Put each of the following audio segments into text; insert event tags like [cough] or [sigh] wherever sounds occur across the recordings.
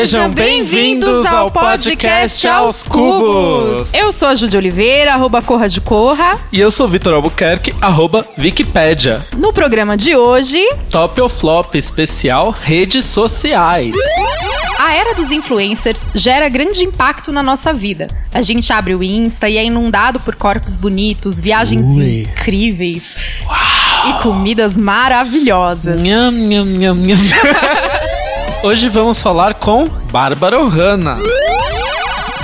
Sejam bem-vindos ao podcast Aos Cubos. Eu sou a Júlia Oliveira, arroba Corra de Corra. E eu sou o Vitor Albuquerque, arroba Wikipédia. No programa de hoje... Top ou Flop especial Redes Sociais. A era dos influencers gera grande impacto na nossa vida. A gente abre o Insta e é inundado por corpos bonitos, viagens Ui. incríveis e comidas maravilhosas. Nham, nham, nham, nham. [laughs] Hoje vamos falar com Bárbara Ohana.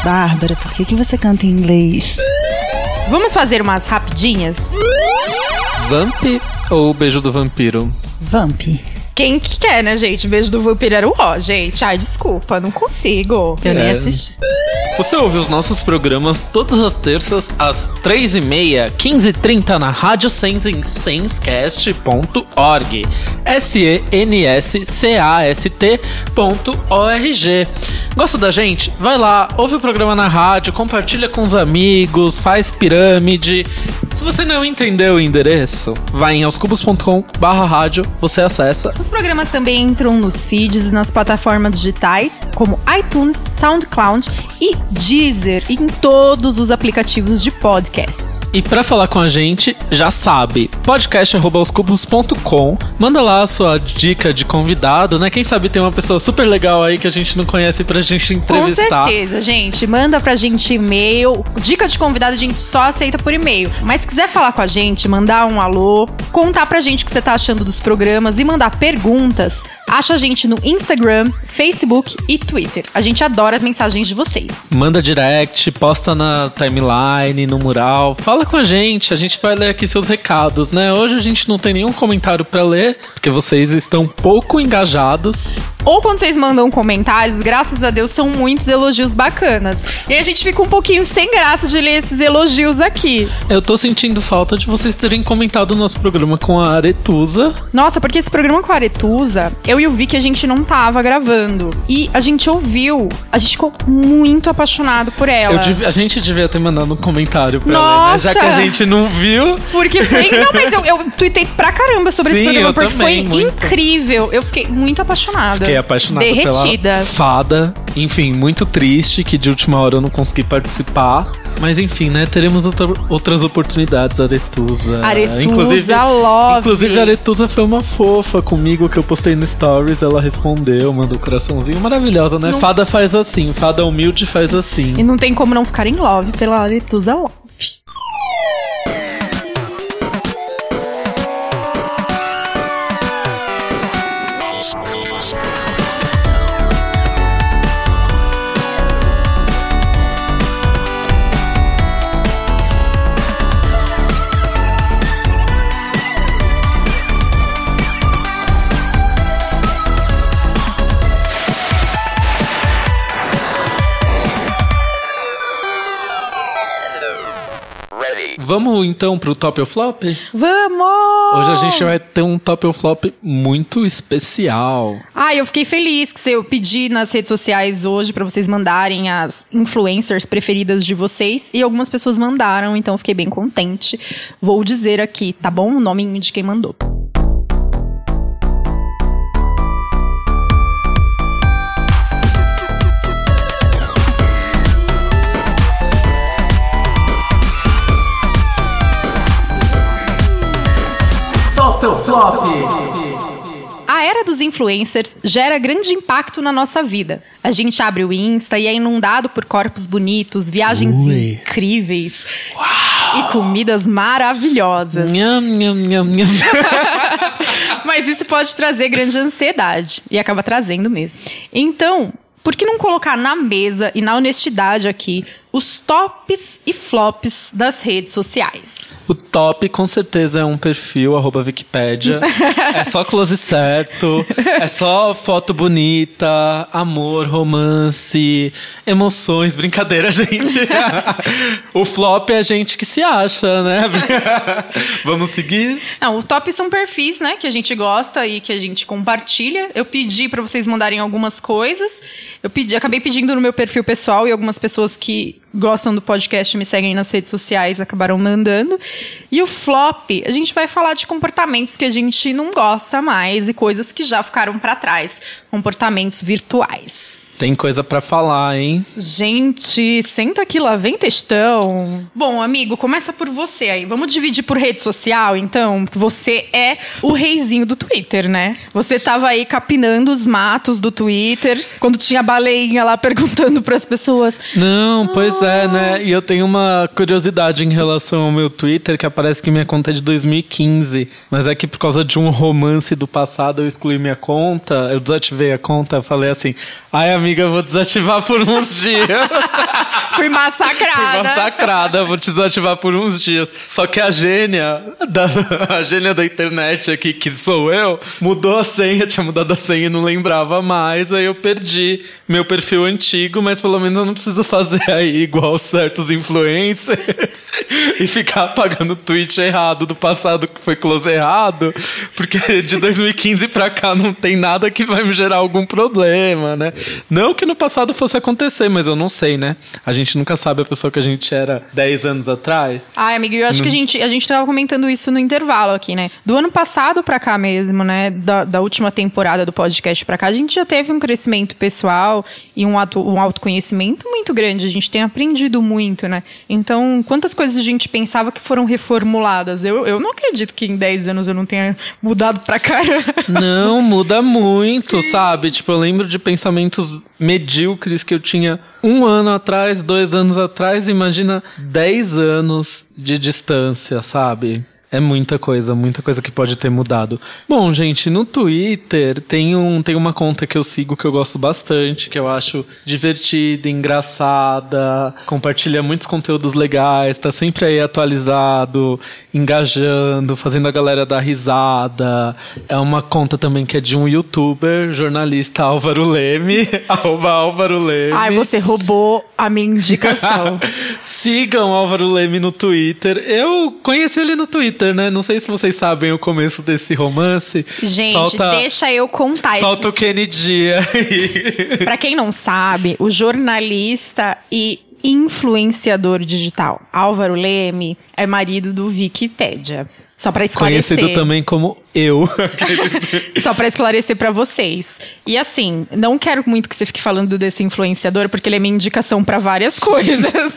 Bárbara, por que, que você canta em inglês? Vamos fazer umas rapidinhas? Vamp ou Beijo do Vampiro? Vamp. Quem que quer, né, gente? Beijo do vampiro era o ó, gente. Ai, desculpa, não consigo. Eu nem É. assisti. Você ouve os nossos programas todas as terças às 3h30, 15h30 na Rádio Sense em sensecast.org. S-E-N-S-C-A-S-T.org. Gosta da gente? Vai lá, ouve o programa na rádio, compartilha com os amigos, faz pirâmide. Se você não entendeu o endereço, vai em aoscubos.com barra rádio, você acessa. Os programas também entram nos feeds e nas plataformas digitais, como iTunes, SoundCloud e Deezer, e em todos os aplicativos de podcast. E pra falar com a gente, já sabe, podcast@oscubos.com. Manda lá a sua dica de convidado, né? Quem sabe tem uma pessoa super legal aí que a gente não conhece pra gente Com entrevistar. certeza, gente. Manda pra gente e-mail. Dica de convidado a gente só aceita por e-mail. Mas se quiser falar com a gente, mandar um alô, contar pra gente o que você tá achando dos programas e mandar perguntas, perguntas acha a gente no Instagram, Facebook e Twitter. A gente adora as mensagens de vocês. Manda direct, posta na timeline, no mural. Fala com a gente, a gente vai ler aqui seus recados, né? Hoje a gente não tem nenhum comentário pra ler, porque vocês estão pouco engajados. Ou quando vocês mandam comentários, graças a Deus, são muitos elogios bacanas. E a gente fica um pouquinho sem graça de ler esses elogios aqui. Eu tô sentindo falta de vocês terem comentado o nosso programa com a Aretusa. Nossa, porque esse programa com a Aretusa, eu e o Vicky, a gente não tava gravando. E a gente ouviu, a gente ficou muito apaixonado por ela. Eu a gente devia ter mandado um comentário pra ela, né? Nossa! Já que a gente não viu. Porque foi. [laughs] Não, mas eu, eu tuitei pra caramba sobre Sim, esse programa, eu porque também, foi muito. incrível. Eu fiquei muito apaixonada. Fiquei apaixonado Derretida. pela fada. Enfim, muito triste que de última hora eu não consegui participar. Mas enfim, né? Teremos outra- outras oportunidades, Aretusa. Aretusa, inclusive, love. Inclusive, a Aretusa foi uma fofa comigo que eu postei no Stories. Ela respondeu, mandou um coraçãozinho. Maravilhosa, né? Não- Fada faz assim. Fada humilde faz assim. E não tem como não ficar em love pela Aretusa Love. Vamos então pro top ou flop? Vamos! Hoje a gente vai ter um top ou flop muito especial. Ah, eu fiquei feliz que eu pedi nas redes sociais hoje pra vocês mandarem as influencers preferidas de vocês e algumas pessoas mandaram, então eu fiquei bem contente. Vou dizer aqui, tá bom? O nome de quem mandou. Influencers gera grande impacto na nossa vida. A gente abre o Insta e é inundado por corpos bonitos, viagens Ui. incríveis e comidas maravilhosas. Nham, nham, nham, nham. [laughs] Mas isso pode trazer grande ansiedade. E acaba trazendo mesmo. Então, por que não colocar na mesa e na honestidade aqui os tops e flops das redes sociais? O top com certeza é um perfil, arroba Wikipédia. [laughs] é só close certo, é só foto bonita, amor, romance, emoções, brincadeira, [laughs] gente. o flop é a gente que se acha, né? [laughs] Vamos seguir? Não, o top são perfis, né, que a gente gosta e que a gente compartilha. Eu pedi pra vocês mandarem algumas coisas. Eu pedi, acabei pedindo no meu perfil pessoal e algumas pessoas que gostam do podcast me seguem nas redes sociais acabaram mandando. E o flop, a gente vai falar de comportamentos que a gente não gosta mais e coisas que já ficaram pra trás, comportamentos virtuais. Tem coisa pra falar, hein? Gente, senta aqui lá, vem textão. Bom, amigo, começa por você aí. Vamos dividir por rede social, então? Você é o reizinho do Twitter, né? Você tava aí capinando os matos do Twitter, quando tinha baleinha lá perguntando pras pessoas. Não, pois é, né? E eu tenho uma curiosidade em relação ao meu Twitter, que aparece que minha conta é de 2015. Mas é que por causa de um romance do passado eu excluí minha conta, eu desativei a conta, falei assim, ai amiga, eu vou desativar por uns [laughs] dias. Fui massacrada. Fui massacrada, vou desativar por uns dias. Só que a gênia, da, a gênia da internet aqui, que sou eu, mudou a senha, tinha mudado a senha e não lembrava mais, aí eu perdi meu perfil antigo, mas pelo menos eu não preciso fazer aí igual certos influencers [laughs] e ficar apagando o tweet errado do passado que foi close errado, porque de 2015 pra cá não tem nada que vai me gerar algum problema, né? Não que no passado fosse acontecer, mas eu não sei, né? A gente nunca sabe a pessoa que a gente era 10 anos atrás. Ai, amigo, eu acho que a gente, a gente tava comentando isso no intervalo aqui, né? Do ano passado pra cá mesmo, né? Da, da última temporada do podcast pra cá, a gente já teve um crescimento pessoal e um, auto, um autoconhecimento muito grande. A gente tem aprendido muito, né? Então, quantas coisas a gente pensava que foram reformuladas? Eu, eu não acredito que em 10 anos eu não tenha mudado pra cara. Não, muda muito, sabe? Tipo, eu lembro de pensamentos medíocres que eu tinha um ano atrás, dois anos atrás, imagina 10 anos de distância, sabe? É muita coisa, muita coisa que pode ter mudado. Bom, gente, no Twitter tem, um, tem uma conta que eu sigo que eu gosto bastante, que eu acho divertida, engraçada, compartilha muitos conteúdos legais, tá sempre aí atualizado, engajando, fazendo a galera dar risada. É uma conta também que é de um youtuber, jornalista Álvaro Leme, [laughs] arroba Álvaro Leme. Ai, você roubou a minha indicação. [laughs] Sigam Álvaro Leme no Twitter. Eu conheci ele no Twitter, né? Não sei se vocês sabem o começo desse romance. Gente, solta, deixa eu contar Solta o esses... Kennedy aí. Pra quem não sabe, o jornalista e influenciador digital Álvaro Leme é marido do Wikipédia. Só pra esclarecer. Conhecido também como eu. [laughs] Só pra esclarecer pra vocês. E assim, não quero muito que você fique falando desse influenciador, porque ele é minha indicação pra várias coisas.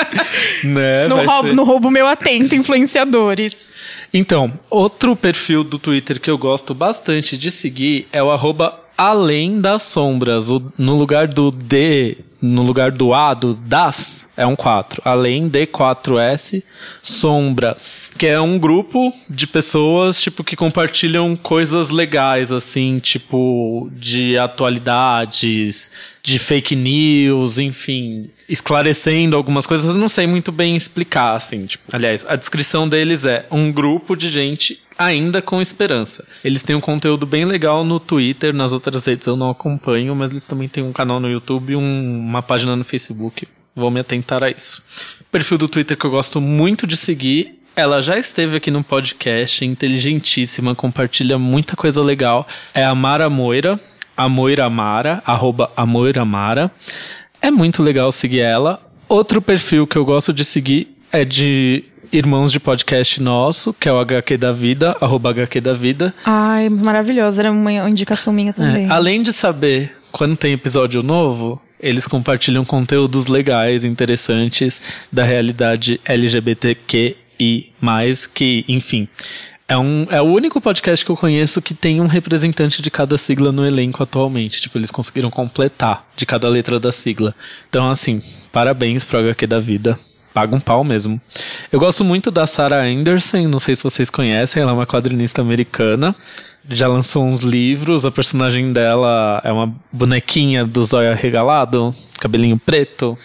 [laughs] né? não, roubo, ser. não roubo meu atento, influenciadores. Então, outro perfil do Twitter que eu gosto bastante de seguir é o arroba Além das Sombras. No lugar do D, no lugar do A, do das, é um 4. Além de 4S, Sombras. Que é um grupo de pessoas, tipo, que compartilham coisas legais, assim, tipo, de atualidades, de fake news, enfim, esclarecendo algumas coisas, não sei muito bem explicar, assim, tipo, aliás, a descrição deles é um grupo de gente ainda com esperança. Eles têm um conteúdo bem legal no Twitter, nas outras redes eu não acompanho, mas eles também têm um canal no YouTube um- uma página no Facebook. Vou me atentar a isso. Perfil do Twitter que eu gosto muito de seguir ela já esteve aqui no podcast, é inteligentíssima, compartilha muita coisa legal. É a Mara Moira, a Moira Mara, arroba a Moira Mara. É muito legal seguir ela. Outro perfil que eu gosto de seguir é de irmãos de podcast nosso, que é o HQ da Vida, arroba HQ da Vida. Ai, maravilhosa. Era uma indicação minha também. É, além de saber quando tem episódio novo, eles compartilham conteúdos legais, interessantes da realidade LGBTQI+, que, enfim, é, um, é o único podcast que eu conheço que tem um representante de cada sigla no elenco atualmente. Tipo, eles conseguiram completar de cada letra da sigla. Então, assim, parabéns pro HQ da vida. Paga um pau mesmo. Eu gosto muito da Sarah Anderson, não sei se vocês conhecem, ela é uma quadrinista americana. Já lançou uns livros, a personagem dela é uma bonequinha do zóio arregalado, cabelinho preto.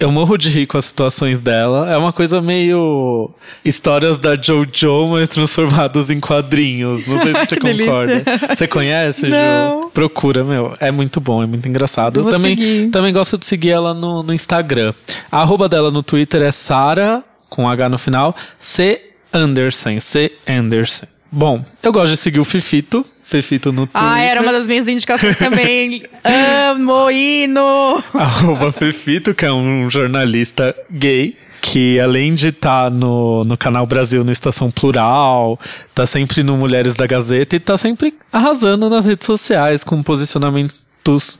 Eu morro de rir com as situações dela. É uma coisa meio histórias da JoJo, mas transformadas em quadrinhos. Não sei se [laughs] você concorda. delícia. Você conhece, Não. Ju? Procura, meu. É muito bom, é muito engraçado. Eu também, seguir. também gosto de seguir ela no, no Instagram. A arroba dela no Twitter é Sara, com H no final, C Anderson, C Anderson. Bom, eu gosto de seguir o Fifito, Fifito no Twitter. Ah, era uma das minhas indicações também. [laughs] Amo hino! Arroba Fefito, que é um jornalista gay, que além de estar no, no Canal Brasil no Estação Plural, tá sempre no Mulheres da Gazeta e tá sempre arrasando nas redes sociais com posicionamentos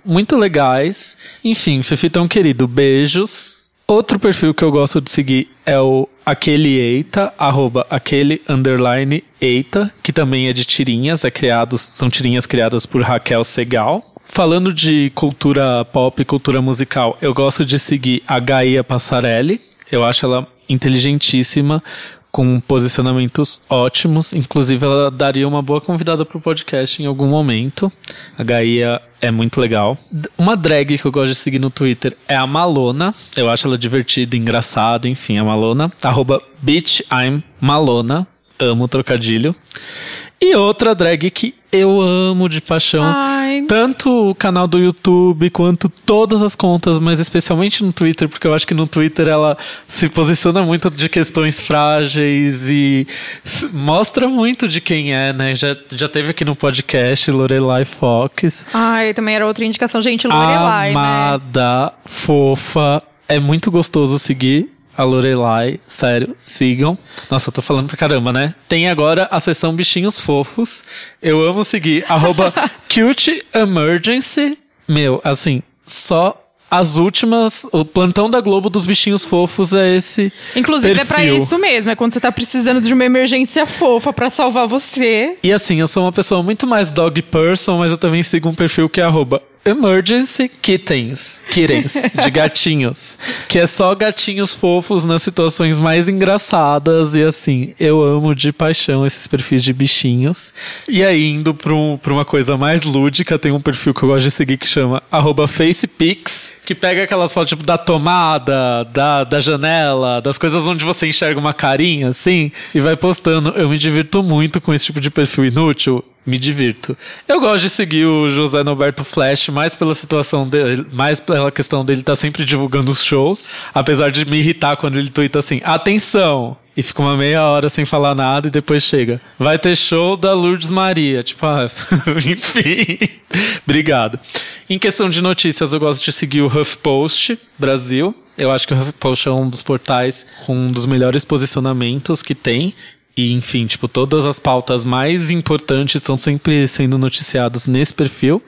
muito legais. Enfim, Fefitão querido, beijos. Outro perfil que eu gosto de seguir é o aquele eita, arroba aquele underline eita, que também é de tirinhas, é criado, são tirinhas criadas por Raquel Segal. Falando de cultura pop, cultura musical, eu gosto de seguir a Gaia Passarelli. Eu acho ela inteligentíssima, com posicionamentos ótimos. Inclusive, ela daria uma boa convidada pro podcast em algum momento. A Gaia é muito legal. Uma drag que eu gosto de seguir no Twitter é a Malona. Eu acho ela divertida, engraçada, enfim, a Malona. Arroba Bitch I'm Malona. Amo trocadilho. E outra drag que eu amo de paixão. Ai. Tanto o canal do YouTube quanto todas as contas, mas especialmente no Twitter, porque eu acho que no Twitter ela se posiciona muito de questões frágeis e mostra muito de quem é, né? Já, já teve aqui no podcast Lorelai Fox. Ai, também era outra indicação, gente, Lorelai, né? Amada, fofa. É muito gostoso seguir a Lorelai. Sério, sigam. Nossa, eu tô falando pra caramba, né? Tem agora a seção Bichinhos Fofos. Eu amo seguir. [laughs] Arroba Cute Emergency. Meu, assim, só as últimas. O plantão da Globo dos bichinhos fofos é esse. Inclusive é pra perfil. isso mesmo, é quando você tá precisando de uma emergência fofa pra salvar você. E assim, eu sou uma pessoa muito mais dog person, mas eu também sigo um perfil que é arroba Emergency Kittens, kittens, de [laughs] gatinhos. Que é só gatinhos fofos nas situações mais engraçadas e assim, eu amo de paixão esses perfis de bichinhos. E aí, indo pra, um- pra uma coisa mais lúdica, tem um perfil que eu gosto de seguir que chama arroba FacePix, que pega aquelas fotos tipo da tomada, da, da janela, das coisas onde você enxerga uma carinha, assim, e vai postando. Eu me divirto muito com esse tipo de perfil inútil. Me divirto. Eu gosto de seguir o José Norberto Flash mais pela situação dele, mais pela questão dele estar sempre divulgando os shows, apesar de me irritar quando ele tuita assim, atenção! E fica uma meia hora sem falar nada e depois chega. Vai ter show da Lourdes Maria. Tipo, ah, [laughs] enfim. Obrigado. Em questão de notícias, eu gosto de seguir o HuffPost Brasil. Eu acho que o HuffPost é um dos portais com um dos melhores posicionamentos que tem. E, enfim, tipo, todas as pautas mais importantes estão sempre sendo noticiados nesse perfil.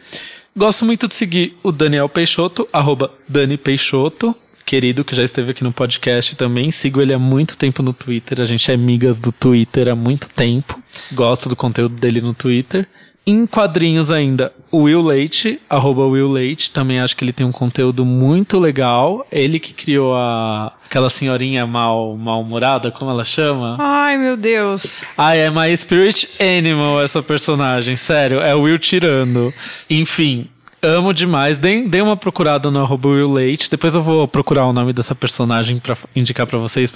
Gosto muito de seguir o Daniel Peixoto, arroba Dani Peixoto, querido, que já esteve aqui no podcast também. Sigo ele há muito tempo no Twitter. A gente é amigas do Twitter há muito tempo. Gosto do conteúdo dele no Twitter. Em quadrinhos ainda, o Will Leite, arroba Will Leite, também acho que ele tem um conteúdo muito legal. Ele que criou a, aquela senhorinha mal, mal-humorada, como ela chama? Ai, meu Deus. Ah, é My Spirit Animal essa personagem, sério, é o Will tirando. Enfim, amo demais. Dê, dê uma procurada no arroba Will Leite. Depois eu vou procurar o nome dessa personagem pra f- indicar pra vocês.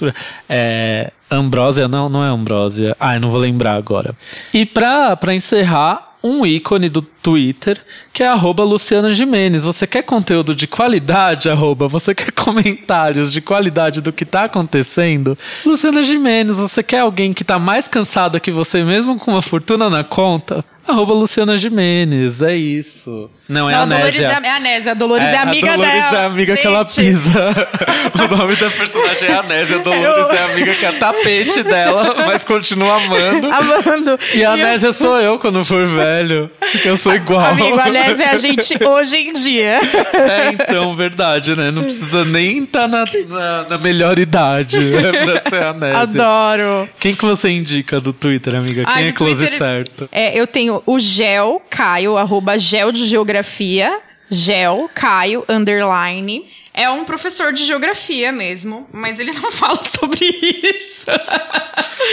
É. Ambrósia? Não, não é Ambrósia. Eu não vou lembrar agora. E pra, pra encerrar. Um ícone do Twitter, que é arroba Luciana Jimenez. Você quer conteúdo de qualidade, arroba? Você quer [laughs] comentários de qualidade do que tá acontecendo? Luciana Jimenez, você quer alguém que tá mais cansada que você mesmo com uma fortuna na conta? Arroba Luciana Jimenez, é isso. Não, é Não, a a Dolores Nésia. é, é a Nésia. A Dolores é, amiga a Dolores dela. é a amiga que ela Gente. pisa. [laughs] o nome da personagem é a Nésia. A Dolores Eu- é a amiga que é tapete dela, [laughs] mas continua amando. Amando. E a eu- Nésia sou eu quando for velho. Porque eu sou igual. Amigo, a Nésia é a [laughs] gente hoje em dia. É, então, verdade, né? Não precisa nem estar na, na, na melhor idade né, pra ser a Nésia. Adoro. Quem que você indica do Twitter, amiga? Quem Ai, é close Twitter- certo? É, eu tenho o Gel Caio, arroba Gel de Geografia. Gel Caio, underline. É um professor de geografia mesmo, mas ele não [laughs] fala sobre isso.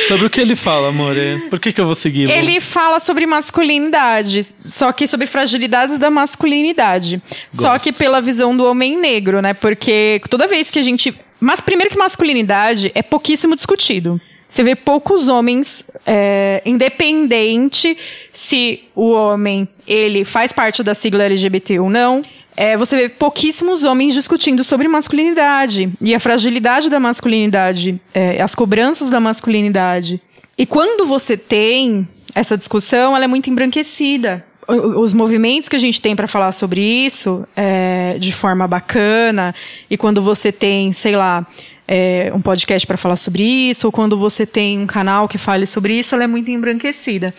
Sobre o que ele fala, amore? Por que, que eu vou segui-lo? Ele fala sobre masculinidade, só que sobre fragilidades da masculinidade. Só Gosto. que pela visão do homem negro, né? Porque toda vez que a gente. Mas primeiro que masculinidade é pouquíssimo discutido. Você vê poucos homens, é, independente se o homem ele faz parte da sigla LGBT ou não. É, você vê pouquíssimos homens discutindo sobre masculinidade e a fragilidade da masculinidade, é, as cobranças da masculinidade. E quando você tem essa discussão, ela é muito embranquecida. Os movimentos que a gente tem para falar sobre isso é, de forma bacana, e quando você tem, sei lá, é, um podcast para falar sobre isso, ou quando você tem um canal que fale sobre isso, ela é muito embranquecida.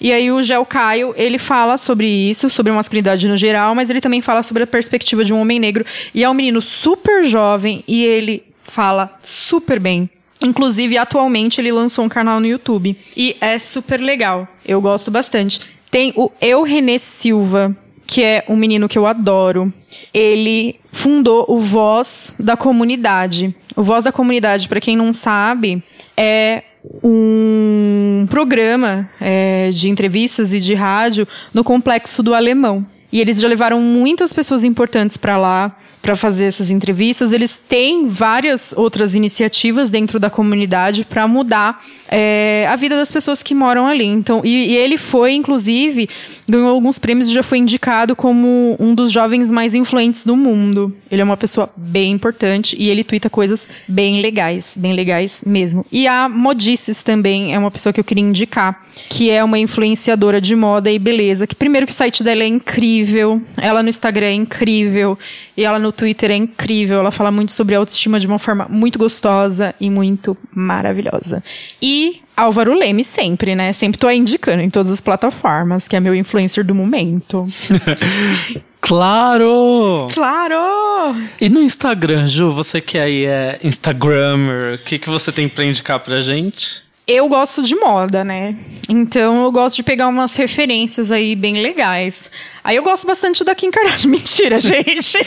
E aí o Gel Caio, ele fala sobre isso, sobre masculinidade no geral, mas ele também fala sobre a perspectiva de um homem negro. E é um menino super jovem e ele fala super bem. Inclusive, atualmente, ele lançou um canal no YouTube. E é super legal. Eu gosto bastante. Tem o Eu René Silva, que é um menino que eu adoro. Ele fundou o Voz da Comunidade. O Voz da Comunidade, para quem não sabe, é um programa é, de entrevistas e de rádio no Complexo do Alemão. E eles já levaram muitas pessoas importantes para lá para fazer essas entrevistas. Eles têm várias outras iniciativas dentro da comunidade para mudar é, a vida das pessoas que moram ali. Então, e, e, ele foi, inclusive, ganhou alguns prêmios e já foi indicado como um dos jovens mais influentes do mundo. Ele é uma pessoa bem importante e ele twitta coisas bem legais, bem legais mesmo. E a Modices também é uma pessoa que eu queria indicar, que é uma influenciadora de moda e beleza. Que primeiro que o site dela é incrível, ela no Instagram é incrível e ela no Twitter é incrível. Ela fala muito sobre autoestima de uma forma muito gostosa e muito maravilhosa. E Álvaro Leme sempre, né? Sempre tô aí indicando em todas as plataformas, que é meu influencer do momento. [laughs] Claro! Claro! E no Instagram, Ju, você que aí é Instagrammer, o que, que você tem pra indicar pra gente? Eu gosto de moda, né? Então eu gosto de pegar umas referências aí bem legais. Aí eu gosto bastante da Kim Kardashian. [laughs] Mentira, gente.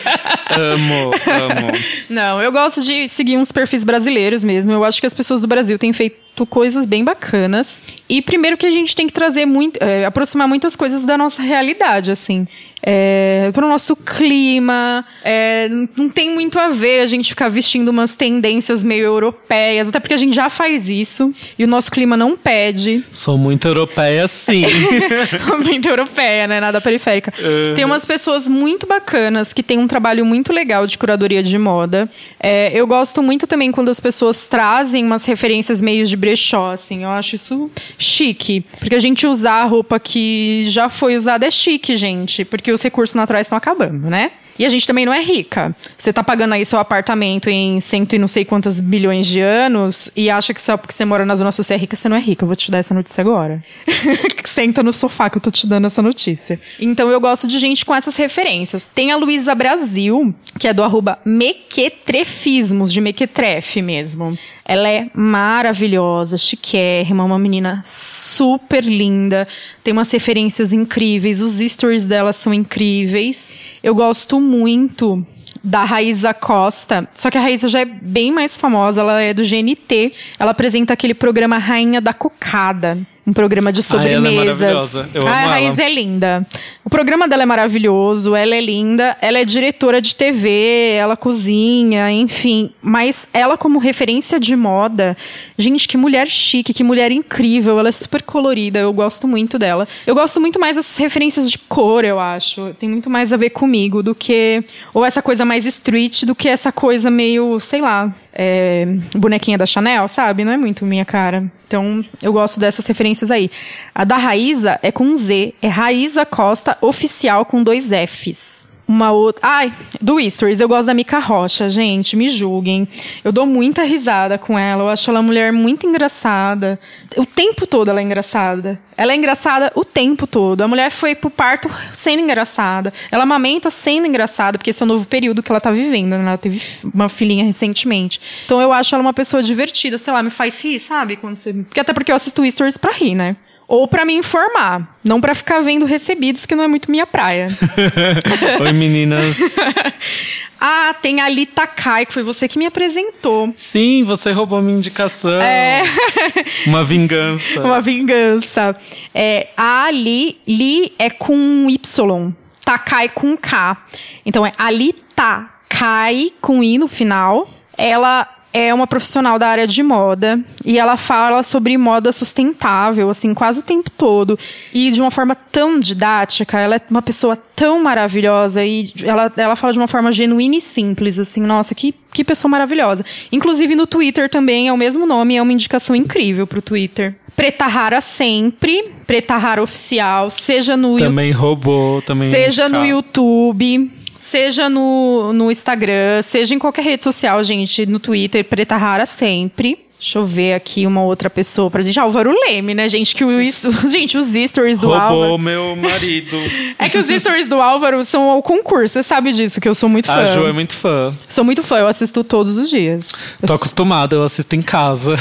amo, amo. Não, eu gosto de seguir uns perfis brasileiros mesmo. Eu acho que as pessoas do Brasil têm feito coisas bem bacanas. E primeiro que a gente tem que trazer muito, é, aproximar muitas coisas da nossa realidade, assim é, para o nosso clima. É, não tem muito a ver a gente ficar vestindo umas tendências meio europeias, até porque a gente já faz isso e o nosso clima não pede. Sou muito europeia, sim. [laughs] muito europeia, né? Nada periférica. Tem umas pessoas muito bacanas que têm um trabalho muito legal de curadoria de moda. É, eu gosto muito também quando as pessoas trazem umas referências meio de brechó, assim. Eu acho isso chique. Porque a gente usar roupa que já foi usada é chique, gente. Porque os recursos naturais estão acabando, né? E a gente também não é rica. Você tá pagando aí seu apartamento em cento e não sei quantas bilhões de anos e acha que só porque você mora na zona sul você é rica, você não é rica. Eu vou te dar essa notícia agora. [laughs] Senta no sofá que eu tô te dando essa notícia. Então eu gosto de gente com essas referências. Tem a Luísa Brasil, que é do arroba Mequetrefismos, de Mequetrefe mesmo. Ela é maravilhosa, chiquérrima, uma menina super linda, tem umas referências incríveis, os stories dela são incríveis. Eu gosto muito da Raíza Costa. Só que a Raíza já é bem mais famosa, ela é do GNT. Ela apresenta aquele programa Rainha da Cocada um programa de sobremesas. Ah, ela é maravilhosa. Eu a Raiz ela. é linda. O programa dela é maravilhoso, ela é linda, ela é diretora de TV, ela cozinha, enfim. Mas ela, como referência de moda, gente, que mulher chique, que mulher incrível, ela é super colorida, eu gosto muito dela. Eu gosto muito mais dessas referências de cor, eu acho. Tem muito mais a ver comigo do que. Ou essa coisa mais street do que essa coisa meio, sei lá, é, bonequinha da Chanel, sabe? Não é muito minha cara. Então, eu gosto dessas referências aí. A da Raíza é com Z, é Raíza Costa Oficial com dois Fs uma outra. Ai, do Stories, eu gosto da Mica Rocha, gente, me julguem. Eu dou muita risada com ela, eu acho ela uma mulher muito engraçada. O tempo todo ela é engraçada. Ela é engraçada o tempo todo. A mulher foi pro parto sendo engraçada. Ela amamenta sendo engraçada, porque esse é o novo período que ela tá vivendo, né? Ela teve uma filhinha recentemente. Então eu acho ela uma pessoa divertida, sei lá, me faz rir, sabe? Quando você... Porque até porque eu assisto Stories pra rir, né? Ou para me informar, não para ficar vendo recebidos que não é muito minha praia. [laughs] Oi meninas. [laughs] ah, tem a Lita Kai, que foi você que me apresentou. Sim, você roubou minha indicação. É. [laughs] Uma vingança. Uma vingança. É, a Ali, Li é com Y, Takai com K. Então é Alita Kai com I no final. Ela é uma profissional da área de moda e ela fala sobre moda sustentável, assim, quase o tempo todo. E de uma forma tão didática, ela é uma pessoa tão maravilhosa e ela, ela fala de uma forma genuína e simples, assim, nossa, que, que pessoa maravilhosa. Inclusive no Twitter também é o mesmo nome, é uma indicação incrível pro Twitter. Preta Rara sempre, Preta Rara oficial, seja no Também roubou, também Seja no YouTube seja no, no Instagram, seja em qualquer rede social, gente, no Twitter, Preta Rara sempre. Deixa eu ver aqui uma outra pessoa pra gente. Álvaro Leme, né, gente? Que o, [laughs] gente, os stories do Roubou Álvaro. meu marido. [laughs] É que os stories do Álvaro são ao concurso. Você sabe disso, que eu sou muito fã. A Jo é muito fã. Sou muito fã, eu assisto todos os dias. Eu Tô acostumado, eu assisto em casa.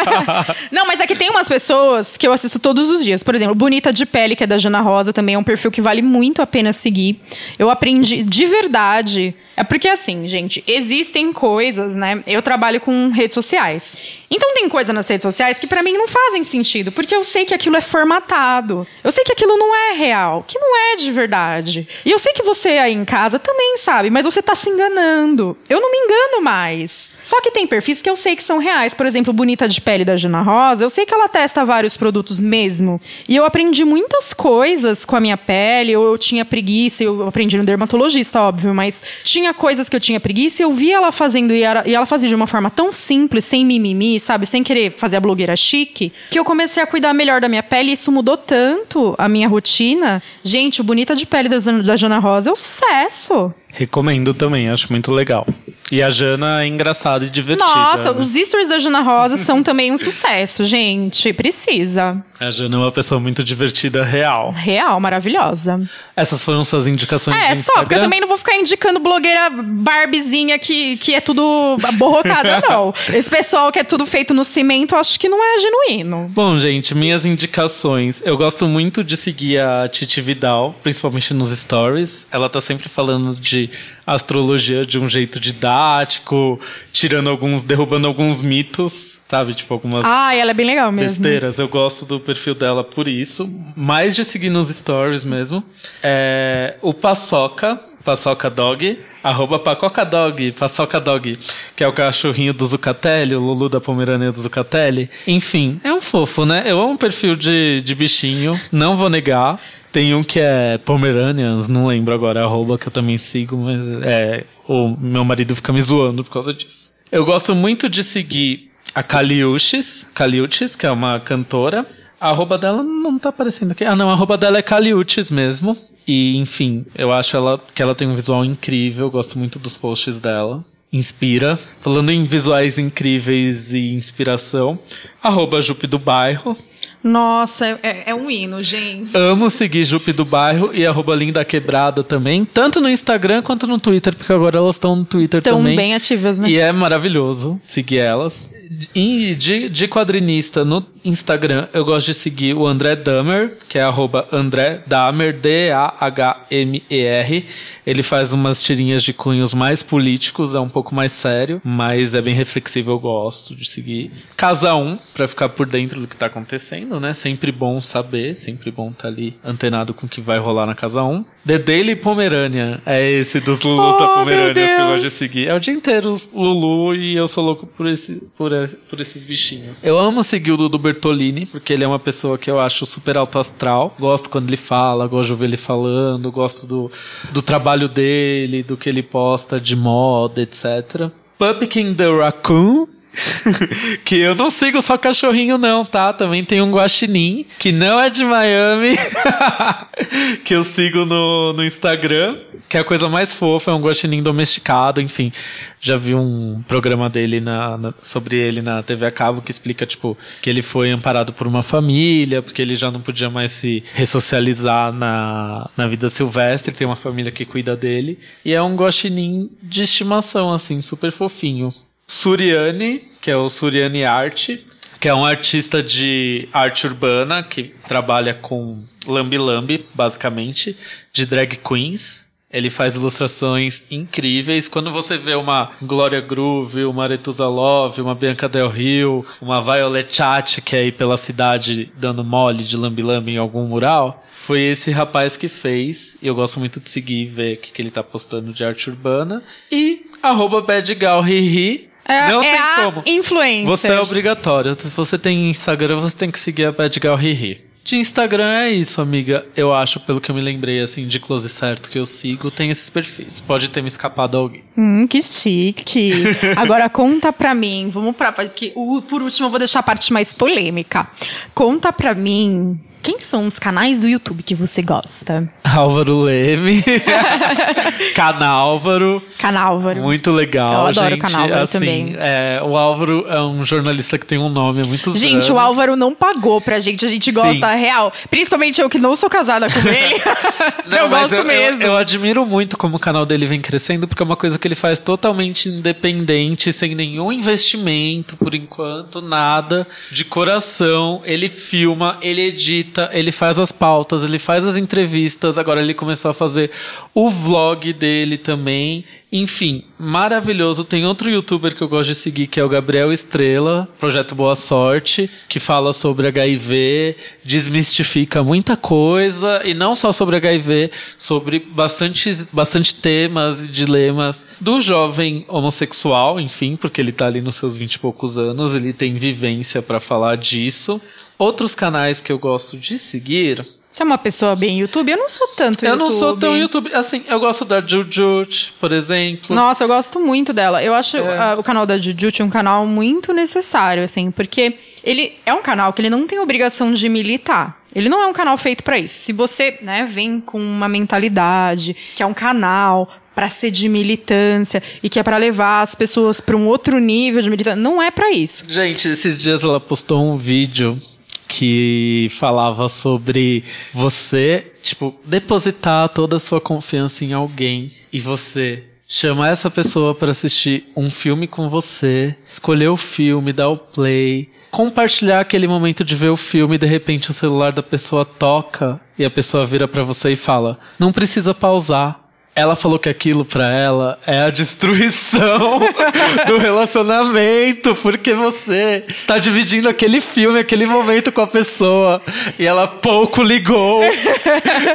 [laughs] Não, mas é que tem umas pessoas que eu assisto todos os dias. Por exemplo, Bonita de Pele, que é da Jana Rosa, também é um perfil que vale muito a pena seguir. Eu aprendi de verdade. É porque assim, gente, existem coisas, né? Eu trabalho com redes sociais. Então tem coisa nas redes sociais que pra mim não fazem sentido, porque eu sei que aquilo é formatado. Eu sei que aquilo não é real, que não é de verdade. E eu sei que você aí em casa também sabe, mas você tá se enganando. Eu não me engano mais. Só que tem perfis que eu sei que são reais. Por exemplo, Bonita de Pele da Jana Rosa, eu sei que ela testa vários produtos mesmo. E eu aprendi muitas coisas com a minha pele, eu tinha preguiça, eu aprendi no dermatologista, óbvio, mas tinha coisas que eu tinha preguiça eu via ela fazendo e, era- e ela fazia de uma forma tão simples, sem mimimi, sabe? Sem querer fazer a blogueira chique, que eu comecei a cuidar melhor da minha pele e isso mudou tanto a minha rotina. Gente, o Bonita de Pele da, da Jana Rosa é um sucesso. Recomendo também, acho muito legal. E a Jana é engraçada e divertida. Nossa, né? os stories da Jana Rosa são também um sucesso, gente. Precisa. A Jana é uma pessoa muito divertida, real. Real, maravilhosa. Essas foram suas indicações É, só, porque eu também não vou ficar indicando blogueira barbizinha que, que é tudo borrocada, [laughs] não. Esse pessoal que é tudo feito no cimento, acho que não é genuíno. Bom, gente, minhas indicações. Eu gosto muito de seguir a Titi Vidal, principalmente nos stories. Ela tá sempre falando de astrologia de um jeito didático, tirando alguns, derrubando alguns mitos, sabe? Tipo, algumas Ah, ela é bem legal mesmo. besteiras. Eu gosto do perfil dela por isso. Mais de seguir nos stories mesmo. É, o Paçoca, Paçoca Dog, arroba Pacoca Dog, Paçoca Dog, que é o cachorrinho do Zucatelli, o Lulu da Pomerânia do Zucatelli. Enfim, é um fofo, né? Eu amo perfil de, de bichinho, não vou negar. Tem um que é Pomeranians, não lembro agora a arroba que eu também sigo, mas é. O meu marido fica me zoando por causa disso. Eu gosto muito de seguir a Caliuches, Caliuches, que é uma cantora. A arroba dela não tá aparecendo aqui. Ah, não, a arroba dela é Caliuches mesmo. E, enfim, eu acho ela, que ela tem um visual incrível, gosto muito dos posts dela. Inspira. Falando em visuais incríveis e inspiração, arroba Jupe do Bairro. Nossa, é, é um hino, gente. Amo seguir Jupe do Bairro e arroba Linda Quebrada também, tanto no Instagram quanto no Twitter, porque agora elas estão no Twitter Estão também. bem ativas, né? E é maravilhoso seguir elas. De, de quadrinista no Instagram, eu gosto de seguir o André Damer, que é arroba André Damer, D-A-H-M-E-R. Ele faz umas tirinhas de cunhos mais políticos, é um pouco mais sério, mas é bem reflexivo, eu gosto de seguir. Casa 1, pra ficar por dentro do que tá acontecendo, né? Sempre bom saber, sempre bom estar ali antenado com o que vai rolar na Casa 1. The Daily Pomerânia, é esse dos Lulus Oh, da Pomerânia que eu gosto de seguir. É o dia inteiro os Lulu e eu sou louco por, esse, por, esse- por esses bichinhos. Eu amo seguir o Dudu Bertolini, porque ele é uma pessoa que eu acho super alto astral. Gosto quando ele fala, gosto de ouvir ele falando, gosto do, do trabalho dele, do que ele posta de moda, etc. Pumpkin the Raccoon. [laughs] que eu não sigo só cachorrinho não, tá? Também tem um guaxinim, que não é de Miami, [laughs] que eu sigo no, no Instagram, que é a coisa mais fofa, é um guaxinim domesticado, enfim. Já vi um programa dele na, na- sobre ele na TV a cabo que explica, tipo, que ele foi amparado por uma família, porque ele já não podia mais se ressocializar na, na vida silvestre, tem uma família que cuida dele, e é um guaxinim de estimação, assim, super fofinho. Suriane, que é o Suriane Art, que é um artista de arte urbana que trabalha com lambi lambi, basicamente, de drag queens. Ele faz ilustrações incríveis. Quando você vê uma Gloria Groove, uma Aretusa Love, uma Bianca Del Rio, uma Violet Chat, que é aí pela cidade dando mole de lambi lambi em algum mural, foi esse rapaz que fez. E eu gosto muito de seguir e ver o que, que ele tá postando de arte urbana. E arroba badgalhihi. É, Não é tem a como. influencer. Você é obrigatório. Se você tem Instagram, você tem que seguir a Bad Girl Riri. De Instagram é isso, amiga. Eu acho, pelo que eu me lembrei, assim, de close certo que eu sigo, tem esses perfis. Pode ter me escapado alguém. Hum, que chique. [laughs] Agora conta pra mim, vamos pra. Porque, por último, eu vou deixar a parte mais polêmica. Conta pra mim quem são os canais do YouTube que você gosta? Álvaro Leme. [laughs] Canálvaro. Canálvaro. Muito legal, Eu adoro gente. o Canálvaro assim, também. é, o Álvaro é um jornalista que tem um nome há muitos anos. Gente, o Álvaro não pagou pra gente, a gente gosta Sim. real. Principalmente eu que não sou casada com ele. [laughs] [laughs] Não, eu gosto eu, mesmo. Eu, eu admiro muito como o canal dele vem crescendo, porque é uma coisa que ele faz totalmente independente, sem nenhum investimento, por enquanto, nada, de coração. Ele filma, ele edita, ele faz as pautas, ele faz as entrevistas. Agora ele começou a fazer o vlog dele também. Enfim, maravilhoso. Tem outro youtuber que eu gosto de seguir, que é o Gabriel Estrela, Projeto Boa Sorte, que fala sobre HIV, desmistifica muita coisa, e não só sobre HIV, sobre bastantes, bastante temas e dilemas do jovem homossexual, enfim, porque ele tá ali nos seus vinte e poucos anos, ele tem vivência pra falar disso. Outros canais que eu gosto de seguir Você é uma pessoa bem YouTube? Eu não sou tanto eu YouTube. não sou tão YouTube. Assim, eu gosto da Jujut, por exemplo. Nossa, eu gosto muito dela. Eu acho É. ah, o canal da Jujutsu um canal muito necessário, assim, porque ele é um canal que ele não tem obrigação de militar. Ele não é um canal feito pra isso. Se você, né, vem com uma mentalidade que é um canal pra ser de militância e que é pra levar as pessoas pra um outro nível de militância, não é pra isso. Gente, esses dias ela postou um vídeo que falava sobre você, tipo, depositar toda a sua confiança em alguém e você chamar essa pessoa para assistir um filme com você, escolher o filme, dar o play, compartilhar aquele momento de ver o filme e de repente o celular da pessoa toca e a pessoa vira para você e fala: "Não precisa pausar". Ela falou que aquilo pra ela é a destruição do relacionamento, porque você tá dividindo aquele filme, aquele momento com a pessoa. E ela pouco ligou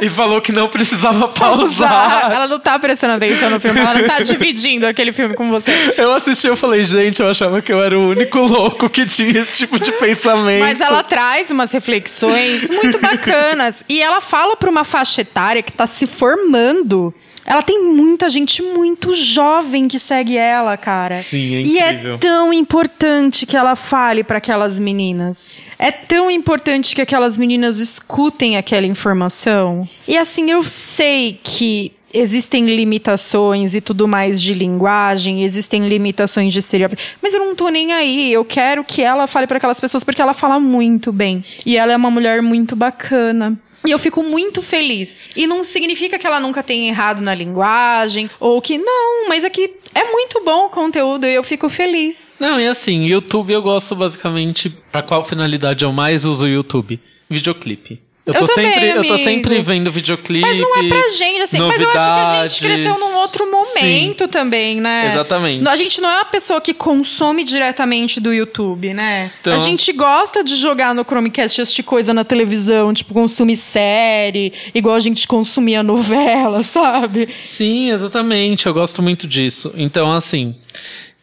e falou que não precisava pausar. Ela não tá prestando atenção no filme, ela não tá dividindo aquele filme com você. Eu assisti e falei, gente, eu achava que eu era o único louco que tinha esse tipo de pensamento. Mas ela traz umas reflexões muito bacanas. E ela fala pra uma faixa etária que tá se formando. Ela tem muita gente muito jovem que segue ela, cara. Sim, é E incrível. é tão importante que ela fale pra aquelas meninas. É tão importante que aquelas meninas escutem aquela informação. E assim, eu sei que existem limitações e tudo mais de linguagem, existem limitações de estereótipo, mas eu não tô nem aí. Eu quero que ela fale pra aquelas pessoas porque ela fala muito bem. E ela é uma mulher muito bacana. E eu fico muito feliz. E não significa que ela nunca tenha errado na linguagem, ou que não, mas é que é muito bom o conteúdo e eu fico feliz. Não, e assim, YouTube eu gosto basicamente. Pra qual finalidade eu mais uso o YouTube? Videoclipe. Eu tô sempre, eu tô sempre vendo videoclipe. Mas não é pra gente, assim. Mas eu acho que a gente cresceu num outro momento também, né? Exatamente. A gente não é uma pessoa que consome diretamente do YouTube, né? Então- A gente gosta de jogar no Chromecast assistir coisa na televisão, tipo, consumir série, igual a gente consumia novela, [laughs] sabe? Sim, exatamente. Eu gosto muito disso. Então, assim,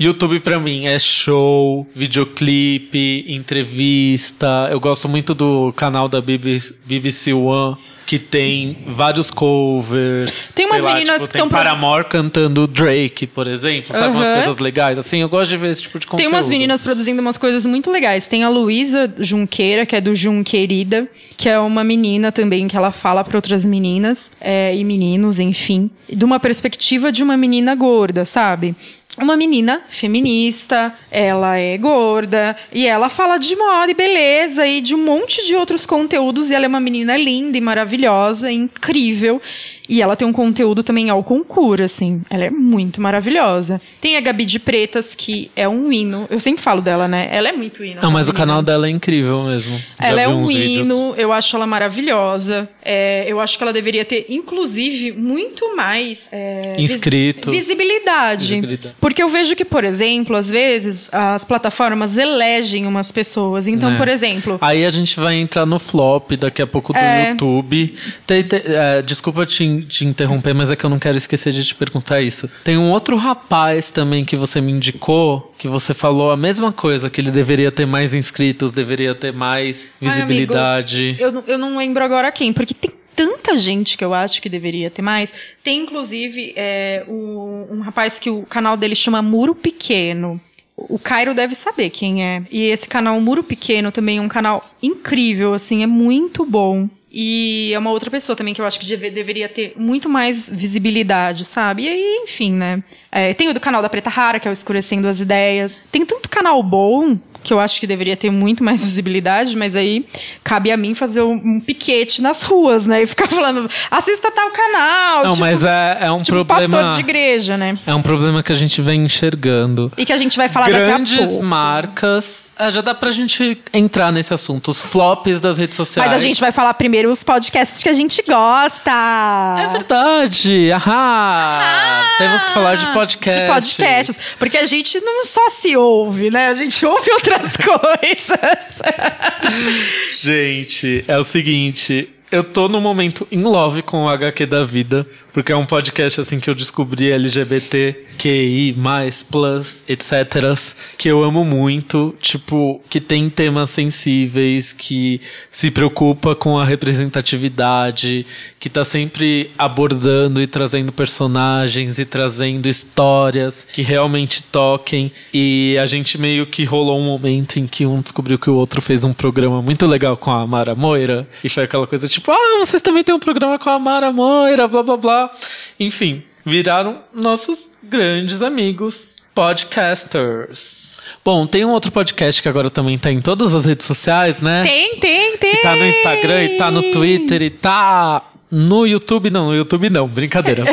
YouTube pra mim é show, videoclipe, entrevista. Eu gosto muito do canal da BBC, BBC One. Que tem vários covers. Tem umas lá, meninas tipo, que tem tão pro- Paramore cantando Drake, por exemplo. Sabe umas Aham. coisas legais? Assim, eu gosto de ver esse tipo de Tem conteúdo. umas meninas produzindo umas coisas muito legais. Tem a Luísa Junqueira, que é do Junquerida, que é uma menina também que ela fala para outras meninas é, e meninos, enfim, de uma perspectiva de uma menina gorda, sabe? Uma menina feminista, ela é gorda e ela fala de moda e beleza e de um monte de outros conteúdos. E ela é uma menina linda e maravilhosa, incrível. E ela tem um conteúdo também ao concurso, assim. Ela é muito maravilhosa. Tem a Gabi de Pretas, que é um hino. Eu sempre falo dela, né? Ela é muito hino. Não, mas o canal dela é incrível mesmo. Ela é um uns vídeos. hino, eu acho ela maravilhosa. É, eu acho que ela deveria ter, inclusive, muito mais é, vis- Inscritos. visibilidade. Visibilidade. Porque eu vejo que, por exemplo, às vezes as plataformas elegem umas pessoas. Então, É. por exemplo, Aí a gente vai entrar no flop daqui a pouco do É. YouTube. Tem- tem- é, desculpa te, te interromper, mas é que eu não quero esquecer de te perguntar isso. Tem um outro rapaz também que você me indicou, que você falou a mesma coisa, que ele deveria ter mais inscritos, deveria ter mais Ai, visibilidade. Eu, não- eu não lembro agora quem, porque tem tanta gente que eu acho que deveria ter mais. Tem, inclusive, é, o- um rapaz que o canal dele chama Muro Pequeno. o Cairo deve saber quem é. E esse canal Muro Pequeno também é um canal incrível, assim, é muito bom. E é uma outra pessoa também que eu acho que deve- deveria ter muito mais visibilidade, sabe? E aí, enfim, né? É, tem o do canal da Preta Rara, que é o Escurecendo as Ideias. Tem tanto canal bom que eu acho que deveria ter muito mais [laughs] visibilidade, mas aí cabe a mim fazer um, um piquete nas ruas, né? E ficar falando, assista tal canal. Não, tipo, mas é, é um tipo problema. pastor de igreja, né? É um problema que a gente vem enxergando. E que a gente vai falar daqui a Grandes pouco. marcas. É, já dá pra gente entrar nesse assunto. Os flops das redes sociais. Mas a gente vai falar primeiro os podcasts que a gente gosta. É verdade! Ahá! Temos que falar de podcast. De podcasts. Porque a gente não só se ouve, né? A gente ouve outras [laughs] coisas. Gente, é o seguinte. Eu tô num momento in love com o HQ da vida, porque é um podcast assim que eu descobri LGBT, QI, plus, etc. Que eu amo muito, tipo, que tem temas sensíveis, que se preocupa com a representatividade, que tá sempre abordando e trazendo personagens e trazendo histórias que realmente toquem. E a gente meio que rolou um momento em que um descobriu que o outro fez um programa muito legal com a Mara Moira. E foi aquela coisa tipo, ah, vocês também têm um programa com a Mara Moira, blá blá blá. Enfim, viraram nossos grandes amigos. Podcasters. Bom, tem um outro podcast que agora também tá em todas as redes sociais, né? Tem, tem, tem. Que tá no Instagram e tá no Twitter e tá no YouTube, não, no YouTube não, brincadeira.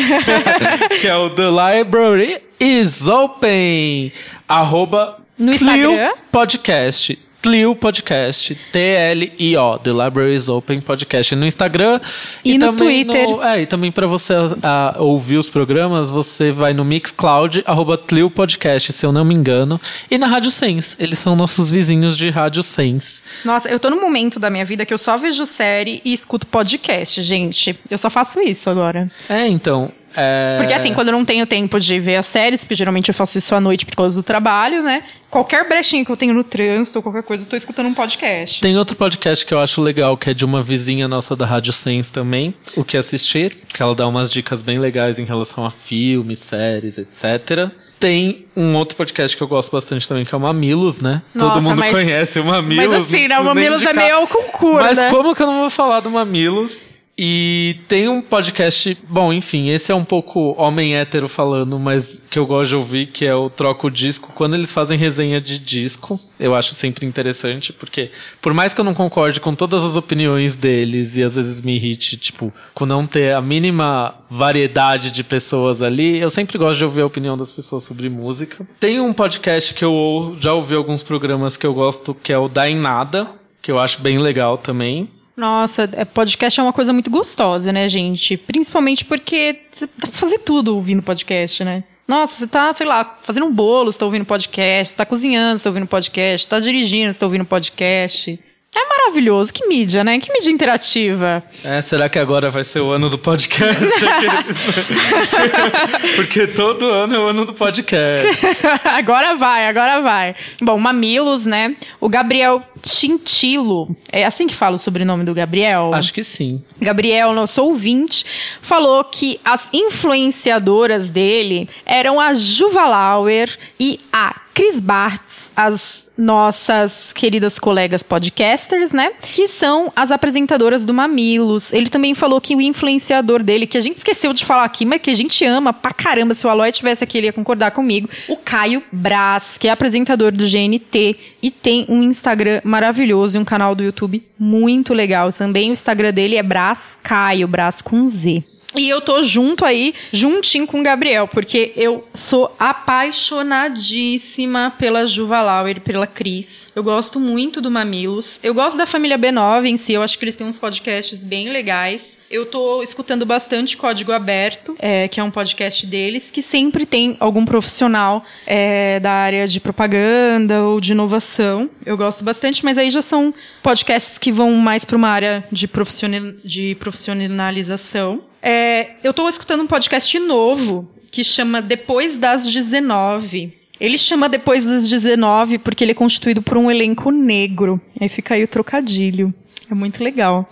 [laughs] que é o The Library is Open. Arroba No Tlio Instagram? Podcast. Tlio Podcast. T-L-I-O. The Library is Open Podcast. No Instagram. E no também Twitter. no- é, e também pra você ah, ouvir os programas, você vai no Mixcloud, arroba Tlio Podcast, se eu não me engano. E na Rádio Sense. Eles são nossos vizinhos de Rádio Sense. Nossa, eu tô num momento da minha vida que eu só vejo série e escuto podcast, gente. Eu só faço isso agora. É, então. É... Porque assim, quando eu não tenho tempo de ver as séries, porque geralmente eu faço isso à noite por causa do trabalho, né? Qualquer brechinha que eu tenho no trânsito ou qualquer coisa, eu tô escutando um podcast. Tem outro podcast que eu acho legal, que é de uma vizinha nossa da Rádio Sense também, o que assistir, que ela dá umas dicas bem legais em relação a filmes, séries, etc. Tem um outro podcast que eu gosto bastante também, que é o Mamilos, né? Todo Nossa, mundo mas- conhece o Mamilos. Mas assim, né? O Mamilos é meio ao concurso, Mas né? como que eu não vou falar do Mamilos? E tem um podcast, bom, enfim, esse é um pouco homem hétero falando, mas que eu gosto de ouvir, que é o Troco Disco, quando eles fazem resenha de disco. Eu acho sempre interessante, porque por mais que eu não concorde com todas as opiniões deles e às vezes me irrite, tipo, com não ter a mínima variedade de pessoas ali, eu sempre gosto de ouvir a opinião das pessoas sobre música. Tem um podcast que eu já ouvi alguns programas que eu gosto, que é o Da em Nada, que eu acho bem legal também. Nossa, é, podcast é uma coisa muito gostosa, né, gente? Principalmente porque você pra fazer tudo ouvindo podcast, né? Nossa, você tá, sei lá, fazendo um bolo, você tá ouvindo podcast, tá cozinhando, você tá ouvindo podcast, tá dirigindo, você tá ouvindo podcast. É maravilhoso. Que mídia, né? Que mídia interativa. É, será que agora vai ser o ano do podcast? [laughs] [laughs] Porque todo ano é o ano do podcast. [laughs] agora vai, agora vai. Bom, Mamilos, né? O Gabriel Tintilo. É assim que fala o sobrenome do Gabriel? Acho que sim. Gabriel, nosso ouvinte, falou que as influenciadoras dele eram a Juva Lauer e a Cris Bartz, as nossas queridas colegas podcasters, né? Que são as apresentadoras do Mamilos. Ele também falou que o influenciador dele, que a gente esqueceu de falar aqui, mas que a gente ama pra caramba, se o Aloy tivesse aqui, ele ia concordar comigo, o Caio Braz, que é apresentador do GNT e tem um Instagram maravilhoso e um canal do YouTube muito legal também. O Instagram dele é Braz Caio, Braz com Z. E eu tô junto aí, juntinho com o Gabriel, porque eu sou apaixonadíssima pela Juva Lauer e pela Cris. Eu gosto muito do Mamilos. Eu gosto da família B9 em si, eu acho que eles têm uns podcasts bem legais. Eu tô escutando bastante Código Aberto, é, que é um podcast deles, que sempre tem algum profissional é, da área de propaganda ou de inovação. Eu gosto bastante, mas aí já são podcasts que vão mais para uma área de, profissional, de profissionalização. É, eu tô escutando um podcast novo que chama Depois das 19. Ele chama Depois das 19 porque ele é constituído por um elenco negro. Aí fica aí o trocadilho. É muito legal.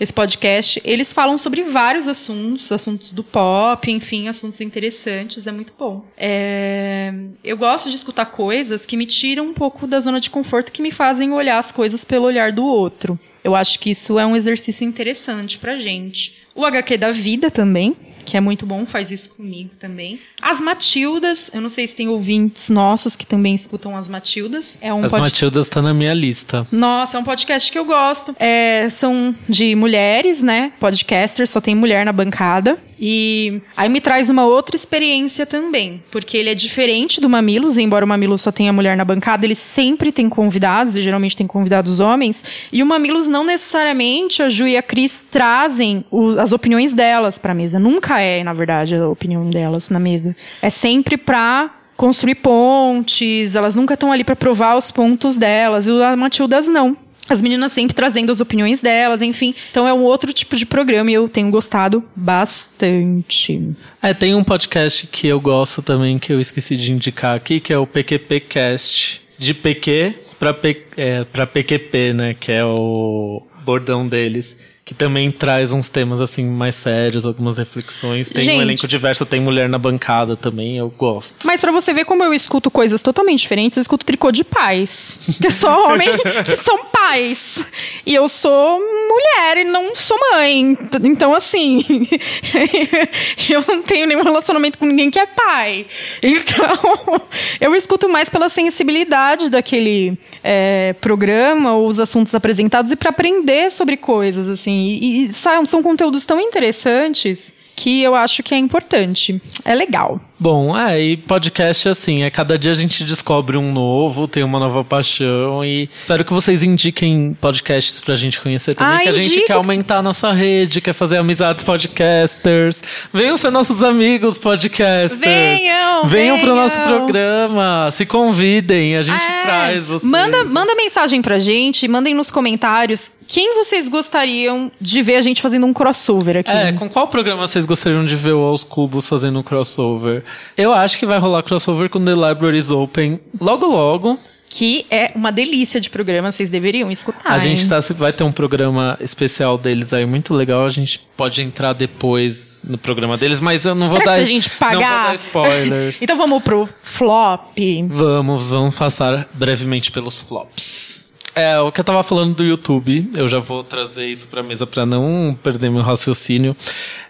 Esse podcast, eles falam sobre vários assuntos, assuntos do pop, enfim, assuntos interessantes, é muito bom. É... Eu gosto de escutar coisas que me tiram um pouco da zona de conforto, que me fazem olhar as coisas pelo olhar do outro. Eu acho que isso é um exercício interessante pra gente. O HQ da vida também, que é muito bom, faz isso comigo também. As Matildas, eu não sei se tem ouvintes nossos que também escutam as Matildas. É um As pod- Matildas tá na minha lista. Nossa, é um podcast que eu gosto. É, são de mulheres, né? Podcasters, só tem mulher na bancada. E aí me traz uma outra experiência também. Porque ele é diferente do Mamilos, embora o Mamilos só tenha mulher na bancada, ele sempre tem convidados, e geralmente tem convidados homens. E o Mamilos não necessariamente, a Ju e a Cris trazem o- as opiniões delas pra mesa. Nunca é, na verdade, a opinião delas na mesa. É sempre pra construir pontes, elas nunca estão ali pra provar os pontos delas, e a Matildas não. As meninas sempre trazendo as opiniões delas, enfim. Então é um outro tipo de programa e eu tenho gostado bastante. É, tem um podcast que eu gosto também, que eu esqueci de indicar aqui, que é o PQP Cast. De PQ pra, P, é, PQP, né? Que é o bordão deles. Que também traz uns temas, assim, mais sérios, algumas reflexões. Tem Gente. um elenco diverso, tem mulher na bancada também, eu gosto. Mas pra você ver como eu escuto coisas totalmente diferentes, eu escuto tricô de pais. [laughs] Que só homem que são pais. E eu sou mulher e não sou mãe. Então, assim, [laughs] eu não tenho nenhum relacionamento com ninguém que é pai. Então, [laughs] eu escuto mais pela sensibilidade daquele é, programa, ou os assuntos apresentados, e pra aprender sobre coisas, assim. E, e são, são conteúdos tão interessantes que eu acho que é importante. É legal. Bom, é, e podcast assim, é cada dia a gente descobre um novo, tem uma nova paixão e espero que vocês indiquem podcasts pra gente conhecer também, Ah, que a gente quer aumentar a nossa rede, quer fazer amizades podcasters. Venham ser nossos amigos podcasters. Venham, Venham pro venham. nosso programa, se convidem, a gente É, traz vocês. Manda, manda mensagem pra gente, mandem nos comentários quem vocês gostariam de ver a gente fazendo um crossover aqui. É, com qual programa vocês gostariam de ver o Aos Cubos fazendo um crossover? Eu acho que vai rolar crossover com The Libraries Open logo logo. Que é uma delícia de programa, vocês deveriam escutar. A gente tá, vai ter um programa especial deles aí muito legal. A gente pode entrar depois no programa deles, mas eu não vou Será dar se a gente não vou pagar? dar spoilers. [laughs] então vamos pro flop. vamos, vamos passar brevemente pelos flops. É, o que eu tava falando do YouTube, eu já vou trazer isso pra mesa pra não perder meu raciocínio.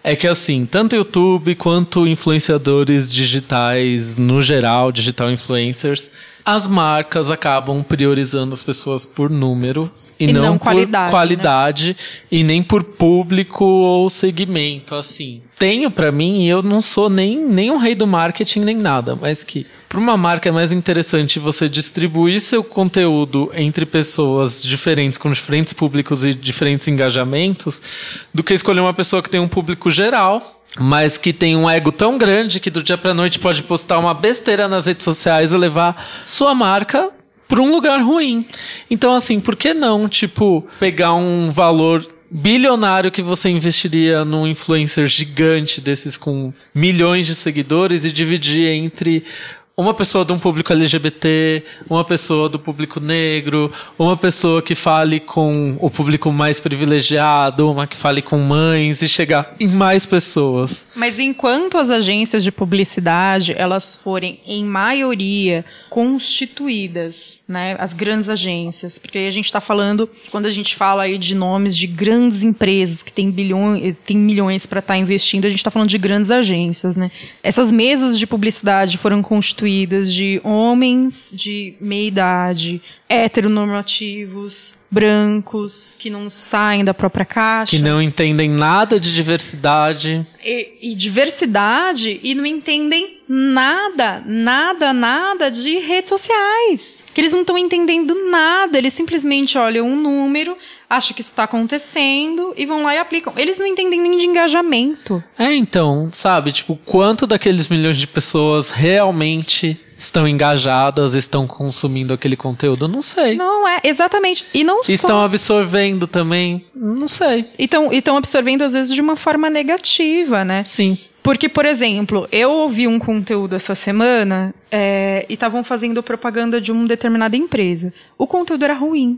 É que assim, tanto YouTube quanto influenciadores digitais no geral, digital influencers, as marcas acabam priorizando as pessoas por números e, E não, não por qualidade, né? qualidade e nem por público ou segmento, assim. Tenho pra mim, e eu não sou nem, nem um rei do marketing nem nada, mas que para uma marca é mais interessante você distribuir seu conteúdo entre pessoas diferentes, com diferentes públicos e diferentes engajamentos, do que escolher uma pessoa que tem um público geral, mas que tem um ego tão grande que do dia pra noite pode postar uma besteira nas redes sociais e levar sua marca para um lugar ruim. Então, assim, por que não, tipo, pegar um valor bilionário que você investiria num influencer gigante desses com milhões de seguidores e dividir entre uma pessoa de um público LGBT, uma pessoa do público negro, uma pessoa que fale com o público mais privilegiado, uma que fale com mães e chegar em mais pessoas. Mas enquanto as agências de publicidade, elas forem, em maioria, constituídas, né? As grandes agências. Porque aí a gente está falando, quando a gente fala aí de nomes de grandes empresas que têm bilhões, têm milhões para estar investindo, a gente está falando de grandes agências, né? Essas mesas de publicidade foram constituídas de homens de meia idade, heteronormativos, brancos, que não saem da própria caixa Que não entendem nada de diversidade. e, e diversidade e não entendem nada, nada, nada de redes sociais. Que eles não estão entendendo nada, eles simplesmente olham um número, acham que isso está acontecendo e vão lá e aplicam. Eles não entendem nem de engajamento. É, então, sabe, tipo, quanto daqueles milhões de pessoas realmente estão engajadas, estão consumindo aquele conteúdo? Não sei. Não é, exatamente. E não Estão só. absorvendo também? Não sei. E estão absorvendo, às vezes, de uma forma negativa, né? Sim. Porque, por exemplo, eu ouvi um conteúdo essa semana é, e estavam fazendo propaganda de uma determinada empresa. O conteúdo era ruim.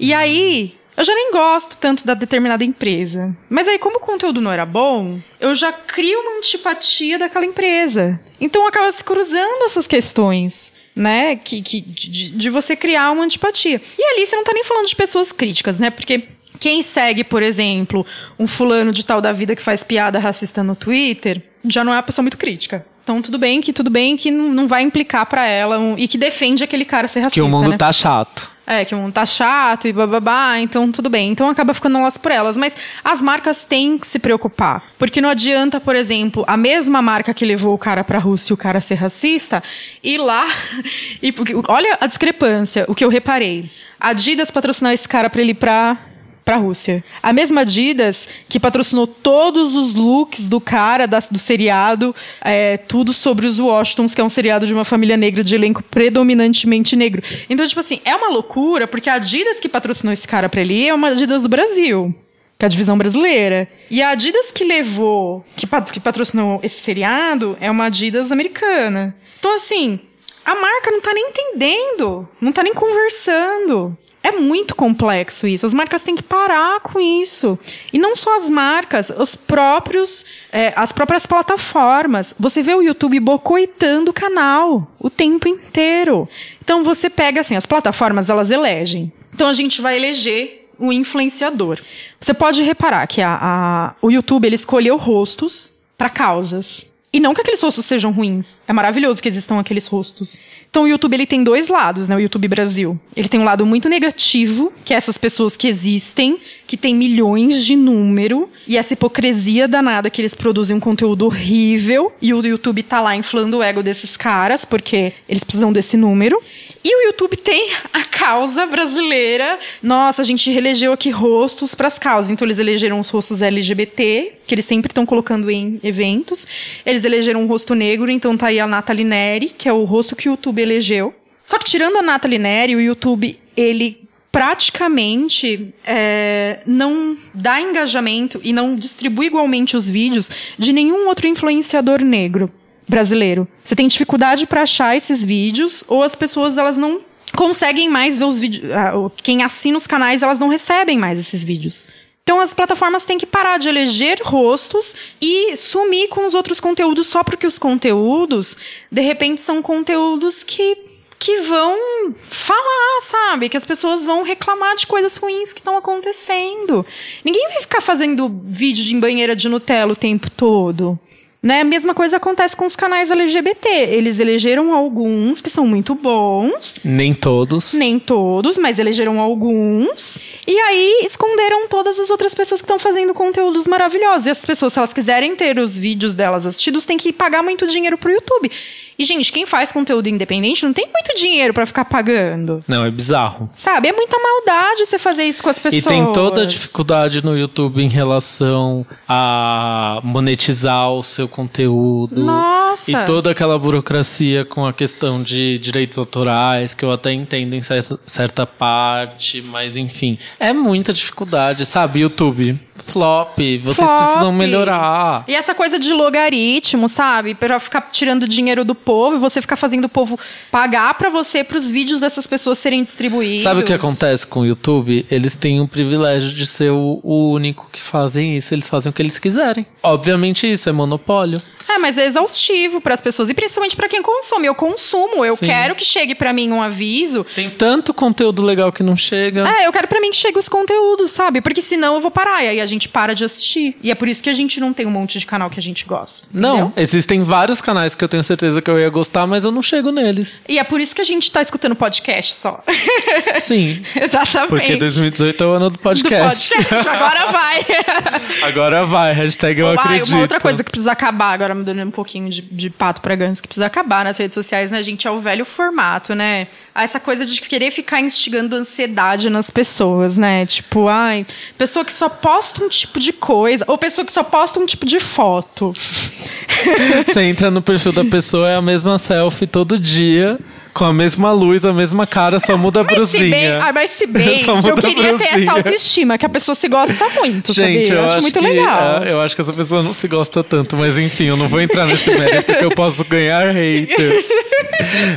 E aí, eu já nem gosto tanto da determinada empresa. Mas aí, como o conteúdo não era bom, eu já crio uma antipatia daquela empresa. Então acaba se cruzando essas questões. Né, que, que de, de você criar uma antipatia. E ali você não tá nem falando de pessoas críticas, né? Porque quem segue, por exemplo, um fulano de tal da vida que faz piada racista no Twitter, já não é uma pessoa muito crítica. Então tudo bem que tudo bem que não, não vai implicar pra ela um, e que defende aquele cara ser racista. Que o mundo né? tá chato. É, que o mundo tá chato e bababá, então tudo bem. Então acaba ficando elas por elas. Mas as marcas têm que se preocupar. Porque não adianta, por exemplo, a mesma marca que levou o cara pra Rússia e o cara ser racista, ir lá [laughs] e. porque- Olha a discrepância, o que eu reparei. A Adidas patrocinar esse cara pra ele ir pra pra Rússia. A mesma Adidas que patrocinou todos os looks do cara da- do seriado, é, tudo sobre os Washingtons, que é um seriado de uma família negra de elenco predominantemente negro. Então, tipo assim, é uma loucura, porque a Adidas que patrocinou esse cara pra ele é uma Adidas do Brasil. Que é a divisão brasileira. E a Adidas que levou, que, que patrocinou esse seriado, é uma Adidas americana. Então, assim, a marca não tá nem entendendo, não tá nem conversando. É muito complexo isso. As marcas têm que parar com isso. E não só as marcas, os próprios, é, as próprias plataformas. Você vê o YouTube bocoitando o canal o tempo inteiro. Então você pega assim, as plataformas elas elegem. Então a gente vai eleger o influenciador. Você pode reparar que a, a- o YouTube ele escolheu rostos para causas. E não que aqueles rostos sejam ruins. É maravilhoso que existam aqueles rostos. Então o YouTube ele tem dois lados, né? O YouTube Brasil. Ele tem um lado muito negativo, que é essas pessoas que existem, que tem milhões de número, e essa hipocrisia danada que eles produzem um conteúdo horrível, e o YouTube tá lá inflando o ego desses caras, porque eles precisam desse número. E o YouTube tem a causa brasileira. Nossa, a gente reelegeu aqui rostos pras causas. Então eles elegeram os rostos LGBT, que eles sempre estão colocando em eventos. Eles elegeram um rosto negro, então tá aí a Nathalie Neri, que é o rosto que o YouTube elegeu. Só que tirando a Nathalie Neri, o YouTube, ele praticamente é, não dá engajamento e não distribui igualmente os vídeos de nenhum outro influenciador negro brasileiro. Você tem dificuldade para achar esses vídeos ou as pessoas elas não conseguem mais ver os vídeos. ah, Quem assina os canais elas não recebem mais esses vídeos. Então as plataformas têm que parar de eleger rostos e sumir com os outros conteúdos só porque os conteúdos, de repente, são conteúdos que, que vão falar, sabe? Que as pessoas vão reclamar de coisas ruins que estão acontecendo. Ninguém vai ficar fazendo vídeo de banheira de Nutella o tempo todo. Né? A mesma coisa acontece com os canais LGBT. Eles elegeram alguns que são muito bons, Nem todos. nem todos, mas elegeram alguns. E aí esconderam todas as outras pessoas que estão fazendo conteúdos maravilhosos. E essas pessoas, se elas quiserem ter os vídeos delas assistidos, têm que pagar muito dinheiro pro YouTube. E, gente, quem faz conteúdo independente não tem muito dinheiro pra ficar pagando. Não, é bizarro. Sabe? É muita maldade você fazer isso com as pessoas. E tem toda a dificuldade no YouTube em relação a monetizar o seu conteúdo. Nossa! E toda aquela burocracia com a questão de direitos autorais, que eu até entendo em certa, certa parte, mas enfim. É muita dificuldade, sabe? YouTube, flop, vocês Flop. precisam melhorar. E essa coisa de logaritmo, sabe? Pra ficar tirando dinheiro do povo e você ficar fazendo o povo pagar pra você pros vídeos dessas pessoas serem distribuídos. Sabe o que acontece com o YouTube? Eles têm o privilégio de ser o, o único que fazem isso. Eles fazem o que eles quiserem. Obviamente isso é monopólio. É, mas é exaustivo pras pessoas e principalmente pra quem consome. Eu consumo, eu Sim. quero que chegue pra mim um aviso. Tem tanto conteúdo legal que não chega. É, eu quero pra mim que chegue os conteúdos, sabe? Porque senão eu vou parar e aí a gente para de assistir. E é por isso que a gente não tem um monte de canal que a gente gosta. Não, entendeu? existem vários canais que eu tenho certeza que eu ia gostar, mas eu não chego neles. E é por isso que a gente tá escutando podcast só. [laughs] Sim, [laughs] Exatamente. porque 2018 é o ano do Do podcast. podcast, agora vai. [laughs] Agora vai, hashtag eu Vai, acredito. Uma outra coisa que precisa acabar, agora me dando um pouquinho de, de pato pra ganso, que precisa acabar nas redes sociais, né, gente? É o velho formato, né? Ah, Essa coisa de querer ficar instigando ansiedade nas pessoas, né? Tipo, ai, pessoa que só posta um tipo de coisa, ou pessoa que só posta um tipo de foto. [laughs] Você entra no perfil da pessoa, é a mesma selfie todo dia, com a mesma luz, a mesma cara, só muda a Mas se bem, brusinha. ah, mas se bem [laughs] eu queria ter brusinha. essa autoestima, que a pessoa se gosta muito, Gente, sabia? eu, acho muito que, legal. é, eu acho que essa pessoa não se gosta tanto, mas enfim, eu não vou entrar nesse mérito que eu posso ganhar haters. [laughs]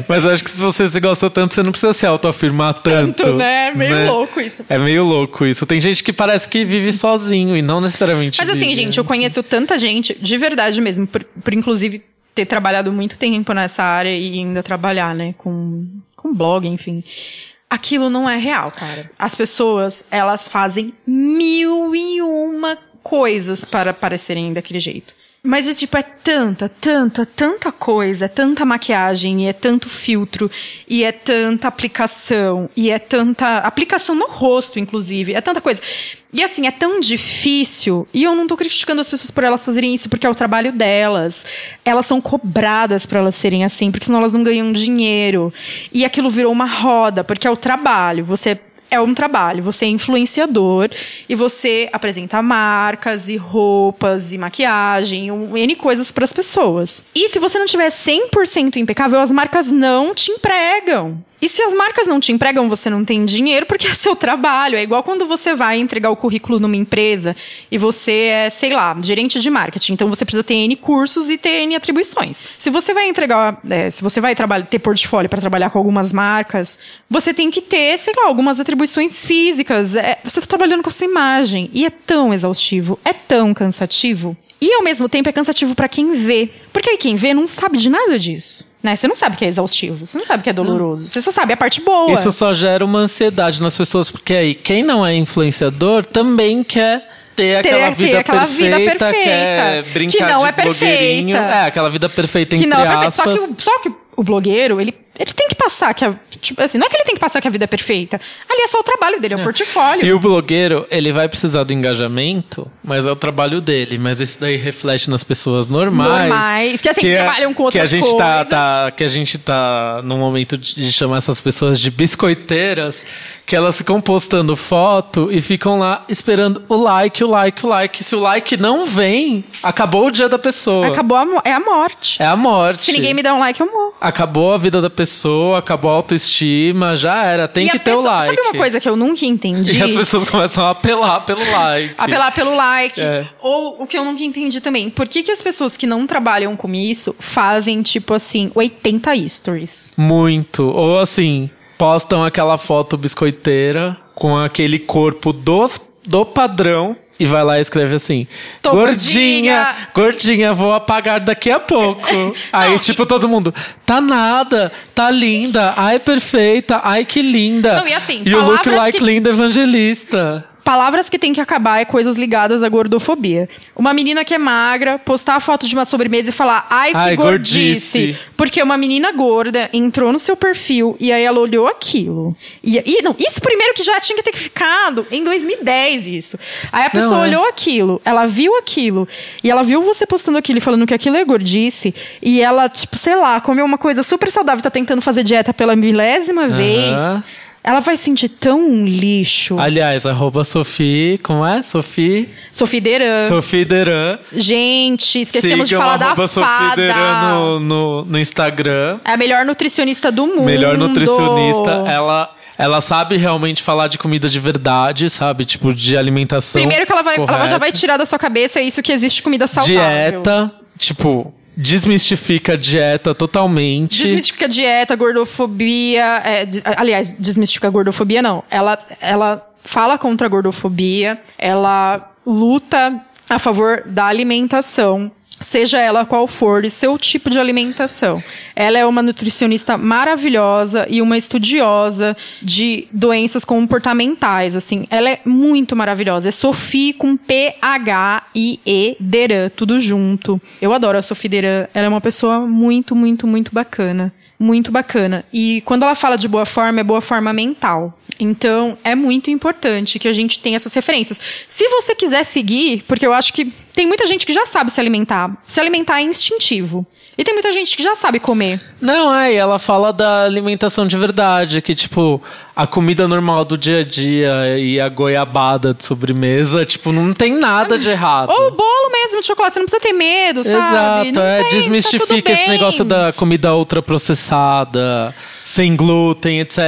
mas acho que se você se gosta tanto, você não precisa se autoafirmar tanto. Tanto, né? Meio louco isso. É meio louco isso. Tem gente que parece que vive sozinho e não necessariamente. Mas assim, vive. gente, eu conheço tanta gente, de verdade mesmo, por, por inclusive ter trabalhado muito tempo nessa área e ainda trabalhar, né, com, com blog, enfim. Aquilo não é real, cara. As pessoas, elas fazem mil e uma coisas para parecerem daquele jeito. Mas, tipo, é tanta, tanta, tanta coisa, é tanta maquiagem, e é tanto filtro, e é tanta aplicação, e é tanta. aplicação no rosto, inclusive, é tanta coisa. E assim, é tão difícil, e eu não tô criticando as pessoas por elas fazerem isso, porque é o trabalho delas. Elas são cobradas para elas serem assim, porque senão elas não ganham dinheiro. E aquilo virou uma roda, porque é o trabalho. Você é um trabalho. Você é influenciador e você apresenta marcas e roupas e maquiagem, um N coisas para as pessoas. E se você não tiver 100% impecável, as marcas não te empregam. E se as marcas não te empregam, você não tem dinheiro porque é seu trabalho. É igual quando você vai entregar o currículo numa empresa e você é, sei lá, gerente de marketing. Então você precisa ter N cursos e ter N atribuições. Se você vai entregar, é, se você vai ter portfólio para trabalhar com algumas marcas, você tem que ter, sei lá, algumas atribuições físicas. É, você está trabalhando com a sua imagem. E é tão exaustivo, é tão cansativo. E ao mesmo tempo é cansativo para quem vê. Porque aí quem vê não sabe de nada disso. Né? Você não sabe que é exaustivo, você não sabe que é doloroso. Você só sabe a parte boa. Isso só gera uma ansiedade nas pessoas, porque aí quem não é influenciador também quer ter aquela, ter vida, aquela vida perfeita, perfeita, quer brincar que não de é perfeita. É, aquela vida perfeita que entre não é perfeito. Só aspas. que, o, só que o blogueiro, ele, ele tem que passar que a, tipo assim, não é que ele tem que passar que a vida é perfeita. Ali é só o trabalho dele, é o portfólio. E o blogueiro, ele vai precisar do engajamento, mas é o trabalho dele. Mas isso daí reflete nas pessoas normais. Normais, que, assim, é- trabalham com que a outras gente tá, coisas. tá- Que a gente tá no momento de chamar essas pessoas de biscoiteiras, que elas ficam postando foto e ficam lá esperando o like, o like, o like. Se o like não vem, acabou o dia da pessoa. Acabou a, é a morte. É a morte. Se ninguém me der um like, eu morro. Acabou a vida da pessoa, acabou a autoestima, já era. Tem E que ter pessoa- o like. Sabe uma coisa que eu nunca entendi? [laughs] E as pessoas começam a apelar pelo like. Apelar pelo like. É. Ou o que eu nunca entendi também. Por que, que as pessoas que não trabalham com isso fazem, tipo assim, 80 stories? Muito. Ou assim, postam aquela foto biscoiteira com aquele corpo dos, do padrão e vai lá e escreve assim: Tô Gordinha, gordinha, vou apagar daqui a pouco. [laughs] Aí, tipo, todo mundo, tá nada, tá linda, ai, perfeita, ai, que linda. Não, e assim, E o look like que- linda evangelista. Palavras que tem que acabar é coisas ligadas à gordofobia. Uma menina que é magra, postar a foto de uma sobremesa e falar, ai, que Ai, gordice. gordice. Porque uma menina gorda entrou no seu perfil e aí ela olhou aquilo. E, e não, isso primeiro que já tinha que ter ficado em 2010, isso. Aí a pessoa Não, é. olhou aquilo, ela viu aquilo, e ela viu você postando aquilo e falando que aquilo é gordice, e ela, tipo, sei lá, comeu uma coisa super saudável, tá tentando fazer dieta pela milésima vez. Ela vai sentir tão um lixo. Aliás, arroba Sophie, como é? Sophie? Sophie Deran. Sophie Deran. Gente, esquecemos Sigam de falar da Sophie fada. Deran no, no, no Instagram. É a melhor nutricionista do mundo. Melhor nutricionista. Ela, ela sabe realmente falar de comida de verdade, sabe? Tipo, de alimentação. Primeiro que ela vai, ela já vai tirar da sua cabeça isso que existe comida saudável. Dieta, tipo, desmistifica a dieta totalmente. Desmistifica dieta, gordofobia. é, aliás, desmistifica gordofobia, não. Ela, ela fala contra a gordofobia, ela luta a favor da alimentação. Seja ela qual for, e seu tipo de alimentação. Ela é uma nutricionista maravilhosa e uma estudiosa de doenças comportamentais, assim. Ela é muito maravilhosa. É Sophie com P-H-I-E Deran, tudo junto. Eu adoro a Sophie Deran. Ela é uma pessoa muito, muito, muito bacana. Muito bacana. E quando ela fala de boa forma, é boa forma mental. Então, é muito importante que a gente tenha essas referências. Se você quiser seguir, porque eu acho que tem muita gente que já sabe se alimentar. Se alimentar é instintivo. E tem muita gente que já sabe comer. Não, é, e ela fala da alimentação de verdade, que, tipo, a comida normal do dia a dia e a goiabada de sobremesa, tipo, não tem nada de errado. Ou o bolo mesmo de chocolate, você não precisa ter medo, sabe? Exato, Não é, tem, tá desmistifica tudo esse negócio da comida ultraprocessada, sem glúten, etc.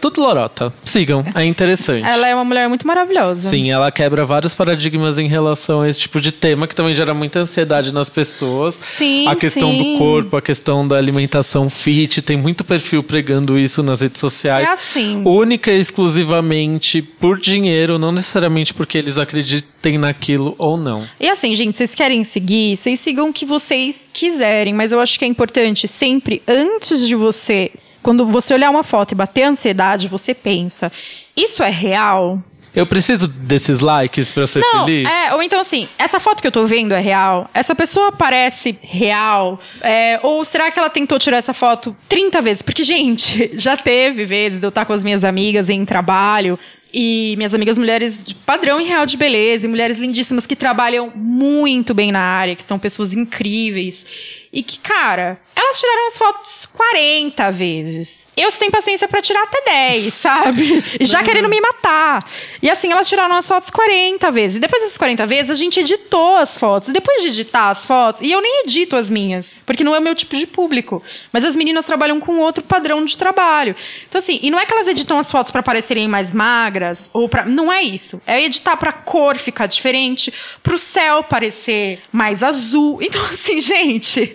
Tudo lorota. Sigam, é interessante. Ela é uma mulher muito maravilhosa. Sim, ela quebra vários paradigmas em relação a esse tipo de tema que também gera muita ansiedade nas pessoas. Sim, A questão sim. do corpo, a questão da alimentação fit, tem muito perfil pregando isso nas redes sociais. É assim. Única e exclusivamente por dinheiro, não necessariamente porque eles acreditem naquilo ou não. E assim, gente, vocês querem seguir, vocês sigam o que vocês quiserem, mas eu acho que é importante sempre, antes de você, quando você olhar uma foto e bater ansiedade, você pensa, isso é real? Eu preciso desses likes pra ser Não, feliz? é, ou então assim, essa foto que eu tô vendo é real? Essa pessoa parece real? É, ou será que ela tentou tirar essa foto 30 vezes? Porque, gente, [laughs] já teve vezes de eu estar com as minhas amigas em trabalho e minhas amigas mulheres de padrão e real de beleza, e mulheres lindíssimas que trabalham muito bem na área, que são pessoas incríveis. E que, cara, elas tiraram as fotos 40 vezes. Eu só tenho paciência pra tirar até 10, [laughs] sabe? Já querendo me matar. E assim, elas tiraram as fotos 40 vezes. E depois dessas 40 vezes, a gente editou as fotos. E depois de editar as fotos, e eu nem edito as minhas, porque não é o meu tipo de público. Mas as meninas trabalham com outro padrão de trabalho. Então, assim, e não é que elas editam as fotos pra parecerem mais magras, ou para Não é isso. É editar pra cor ficar diferente, pro céu parecer mais azul. Então, assim, [laughs] gente,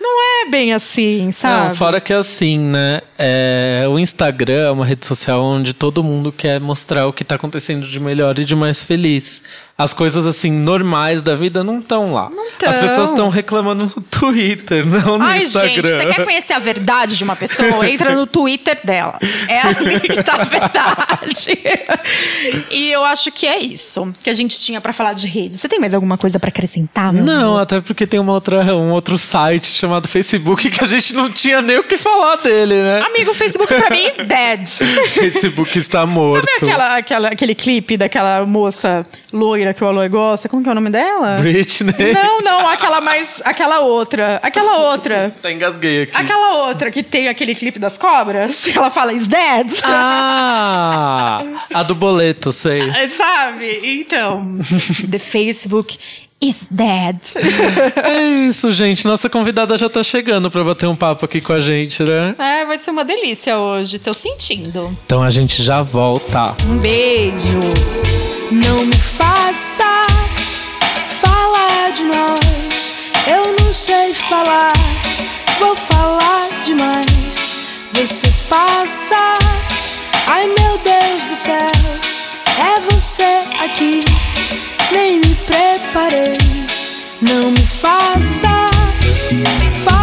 não é bem assim, sabe? Não, fora que é assim, né? É, o Instagram é uma rede social onde todo mundo quer mostrar o que tá acontecendo de melhor e de mais feliz. As coisas, assim, normais da vida não estão lá. Não tão. As pessoas estão reclamando no Twitter, não no Ai, Instagram. gente, você quer conhecer a verdade de uma pessoa? [laughs] Entra no Twitter dela. É ali que tá a verdade. [laughs] E eu acho que é isso que a gente tinha pra falar de rede. Você tem mais alguma coisa pra acrescentar? Não, amor? até porque tem uma outra, um outro site chamado Facebook que a gente não tinha nem o que falar dele, né? Amigo, o Facebook pra mim is dead. [laughs] Facebook está morto. Sabe aquela, aquela, aquele clipe daquela moça loira que o Aloy gosta? Como que é o nome dela? Britney. Não, não, aquela mais. Aquela outra. Aquela outra. Tá engasguei aqui. Aquela outra que tem aquele clipe das cobras, que ela fala is dead. Ah! A do boleto, sei. [laughs] Sabe? Então, [laughs] the Facebook is dead. [laughs] É isso, gente. Nossa convidada já tá chegando pra bater um papo aqui com a gente, né? É, vai ser uma delícia hoje, tô sentindo. Então a gente já volta. Um beijo. Não me faça falar de nós. Eu não sei falar, vou falar demais. Você passa, ai meu Deus do céu, é você aqui. Nem me preparei. Não me faça falar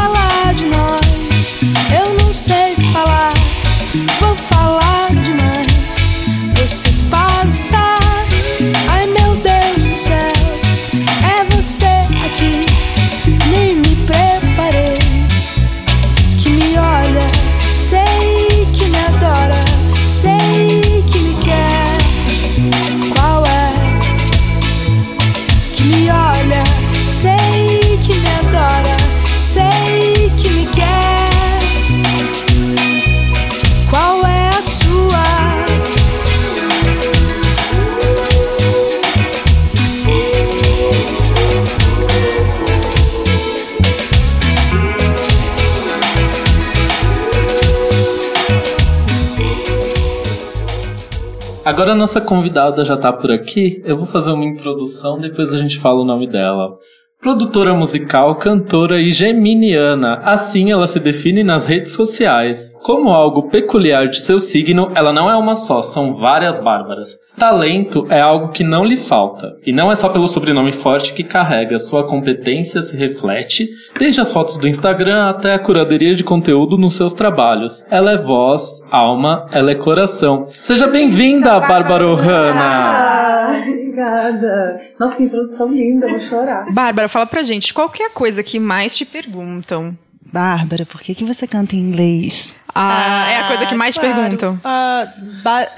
Agora a nossa convidada já tá por aqui. Eu vou fazer uma introdução, depois a gente fala o nome dela. Produtora musical, cantora e geminiana. Assim ela se define nas redes sociais. Como algo peculiar de seu signo, ela não é uma só, são várias Bárbaras. Talento é algo que não lhe falta. E não é só pelo sobrenome forte que carrega, sua competência se reflete, desde as fotos do Instagram até a curadoria de conteúdo nos seus trabalhos. Ela é voz, alma, ela é coração. Seja bem-vinda, Bárbara Ohana! Ah, obrigada. Nossa, que introdução linda, vou chorar. Bárbara, fala pra gente, qual que é a coisa que mais te perguntam? Bárbara, por que, que você canta em inglês? Ah, é a coisa que mais te claro. perguntam. Ah,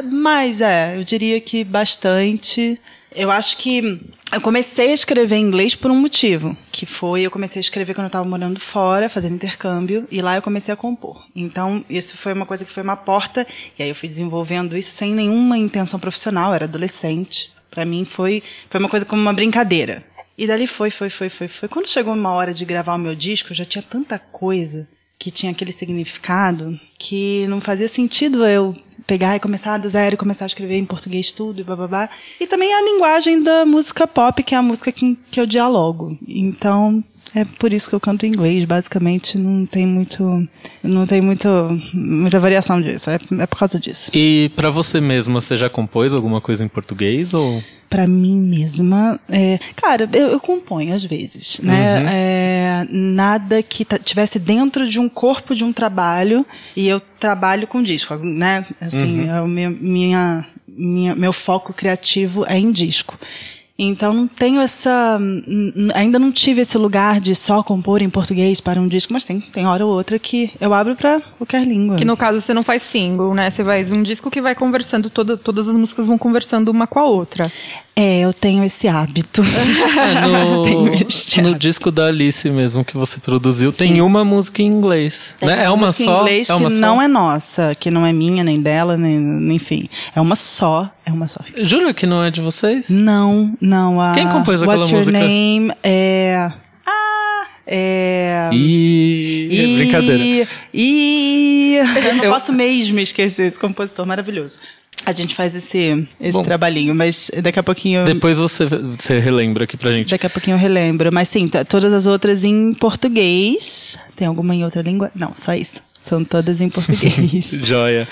mas é, eu diria que bastante. Eu acho que eu comecei a escrever em inglês por um motivo, que foi eu comecei a escrever quando eu estava morando fora, fazendo intercâmbio, e lá eu comecei a compor. Então, isso foi uma coisa que foi uma porta, e aí eu fui desenvolvendo isso sem nenhuma intenção profissional, eu era adolescente. Pra mim foi, foi uma coisa como uma brincadeira. E dali foi, foi, foi, foi, foi. Quando chegou uma hora de gravar o meu disco, eu já tinha tanta coisa que tinha aquele significado que não fazia sentido eu pegar e começar do zero e começar a escrever em português tudo e bababá. E também a linguagem da música pop, que é a música que, que eu dialogo. Então, é por isso que eu canto em inglês, basicamente não tem muito, não tem muito, muita variação disso, é, é por causa disso. E pra você mesma, você já compôs alguma coisa em português ou? Pra mim mesma, é, cara, eu, eu componho às vezes, né? Uhum. É, nada que tivesse dentro de um corpo de um trabalho e eu trabalho com disco, né? Assim, é o meu, minha, minha, meu foco criativo é em disco. Então não tenho essa, n- n- ainda não tive esse lugar de só compor em português para um disco, mas tem, tem hora ou outra que eu abro pra qualquer língua. Que no caso você não faz single, né? Você faz um disco que vai conversando, toda, todas as músicas vão conversando uma com a outra. É, eu tenho esse hábito. [laughs] É, no, Tenho este no hábito. disco da Alice mesmo que você produziu, tem uma música em inglês, Tem né? É uma música em só? inglês é uma que só? não é nossa, que não é minha, nem dela, nem, enfim. É uma só, é uma só. Jura que não é de vocês? Não, não. A Quem compôs aquela What's música? Your Name é... Ah, é... E... é brincadeira. E eu não posso mesmo esquecer esse compositor maravilhoso. A gente faz esse, esse Bom. trabalhinho, mas daqui a pouquinho... Depois você, você relembra aqui pra gente. Daqui a pouquinho eu relembro. Mas sim, t- todas as outras em português. Tem alguma em outra língua? Não, só isso. São todas em português. [laughs] Joia.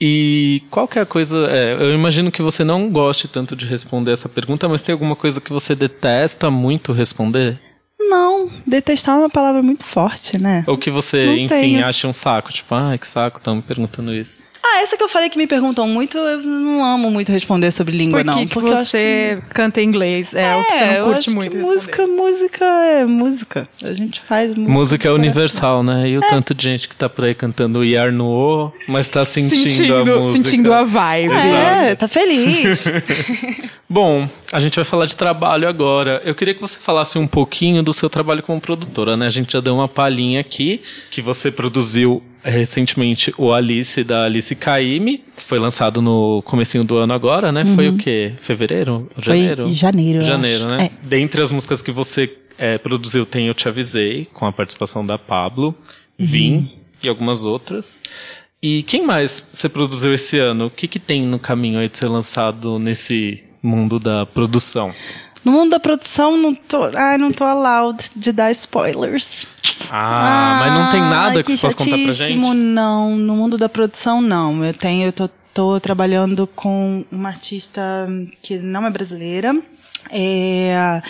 E qual que é a coisa. é, eu imagino que você não goste tanto de responder essa pergunta, mas tem alguma coisa que você detesta muito responder? Não, detestar é uma palavra muito forte, né? Ou que você, Não enfim, tenho. acha um saco? Tipo, ai, que saco, estão me perguntando isso. Ah, essa que eu falei que me perguntam muito, eu não amo muito responder sobre língua, Por não. que, que porque você canta em inglês? É, o que você eu não curte acho muito. que responder. música, música é música. A gente faz música. Música é universal, né? E o tanto de gente que tá por aí cantando Iar no O, mas tá sentindo, a música. sentindo a vibe. coração. É, tá feliz. [laughs] Bom, a gente vai falar de trabalho agora. Eu queria que você falasse um pouquinho do seu trabalho como produtora, né? A gente já deu uma palhinha aqui, que você produziu recentemente o Alice da Alice Caime, foi lançado no comecinho do ano agora, né? Foi o quê? Fevereiro? Uhum. Foi Janeiro? janeiro, Janeiro, né? É. Dentre as músicas que você é, produziu, tem Eu Te Avisei, com a participação da Pablo, Uhum. Vim e algumas outras. E quem mais você produziu esse ano? O que, que tem no caminho aí de ser lançado nesse mundo da produção? No mundo da produção, não tô, ai, não tô allowed de dar spoilers. Ah, mas não tem nada Ai, que você possa contar pra gente? Não, no mundo da produção não. Eu tenho, eu tô, tô trabalhando com uma artista que não é brasileira. É,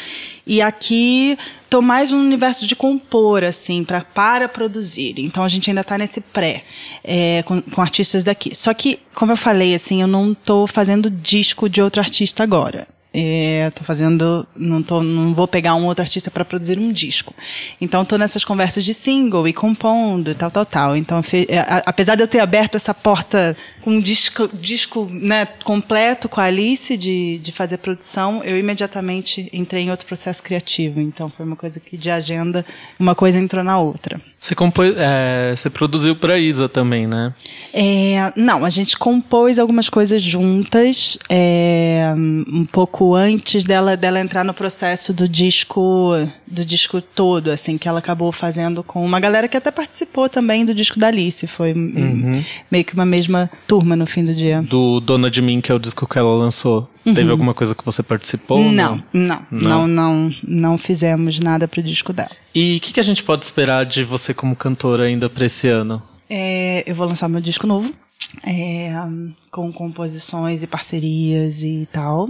e aqui tô mais no universo de compor, assim, pra, para produzir. Então a gente ainda tá nesse pré, é, com, com artistas daqui. Só que, como eu falei, assim, eu não tô fazendo disco de outro artista agora. É, tô fazendo, não tô, não vou pegar um outro artista para produzir um disco. Então tô nessas conversas de single e compondo, e tal, tal, tal. Então, fe- é, a- apesar de eu ter aberto essa porta com um disco, disco né, completo com a Alice de, de fazer produção, eu imediatamente entrei em outro processo criativo. Então foi uma coisa que de agenda, uma coisa entrou na outra. Você, compôs, é, você produziu pra Isa também, né? É, não, a gente compôs algumas coisas juntas, é, um pouco antes dela, dela entrar no processo do disco, do disco todo, assim, que ela acabou fazendo com uma galera que até participou também do disco da Alice, foi hum, meio que uma mesma turma no fim do dia. Do Dona de Mim, que é o disco que ela lançou. Teve alguma coisa que você participou? ou Uhum. Não, não, Não? não, não, não fizemos nada pro disco dela. E o que, que a gente pode esperar de você como cantora ainda pra esse ano? É, eu vou lançar meu disco novo, é, com composições e parcerias e tal.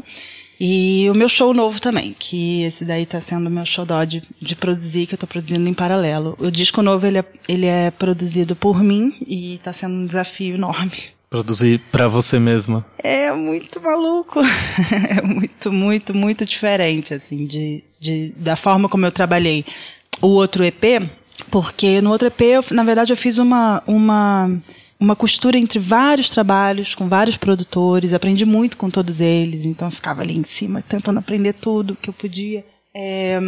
E o meu show novo também, que esse daí tá sendo o meu show de, de produzir, que eu tô produzindo em paralelo. O disco novo, ele é, ele é produzido por mim e tá sendo um desafio enorme. Produzir pra você mesma. É muito maluco. [laughs] é muito, muito, muito diferente, assim, de, de, da forma como eu trabalhei o outro EP, porque no outro EP, eu, na verdade, eu fiz uma, uma, uma costura entre vários trabalhos, com vários produtores, aprendi muito com todos eles, então eu ficava ali em cima tentando aprender tudo que eu podia. É,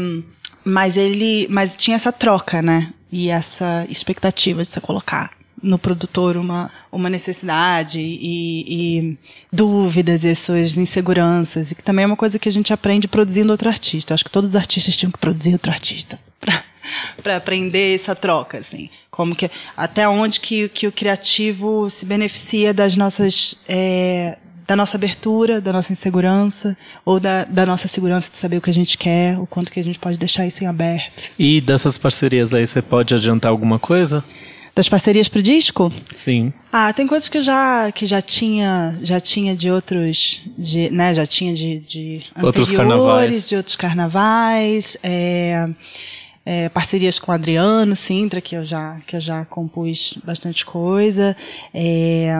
mas ele, mas tinha essa troca, né? E essa expectativa de você colocar no produtor uma, uma necessidade e, e dúvidas e as suas inseguranças, e que também é uma coisa que a gente aprende produzindo outro artista. Acho que todos os artistas tinham que produzir outro artista. [laughs] para aprender essa troca, assim. Como que até onde que, que o criativo se beneficia das nossas é, da nossa abertura, da nossa insegurança ou da, da nossa segurança de saber o que a gente quer, o quanto que a gente pode deixar isso em aberto. E dessas parcerias aí, você pode adiantar alguma coisa? Das parcerias pro disco? Sim. Ah, tem coisas que eu já que já tinha já tinha de outros de, né, já tinha de, de Outros anteriores, carnavais. de outros carnavais, é, é, parcerias com o Adriano Sintra que eu já que eu já compus bastante coisa, é,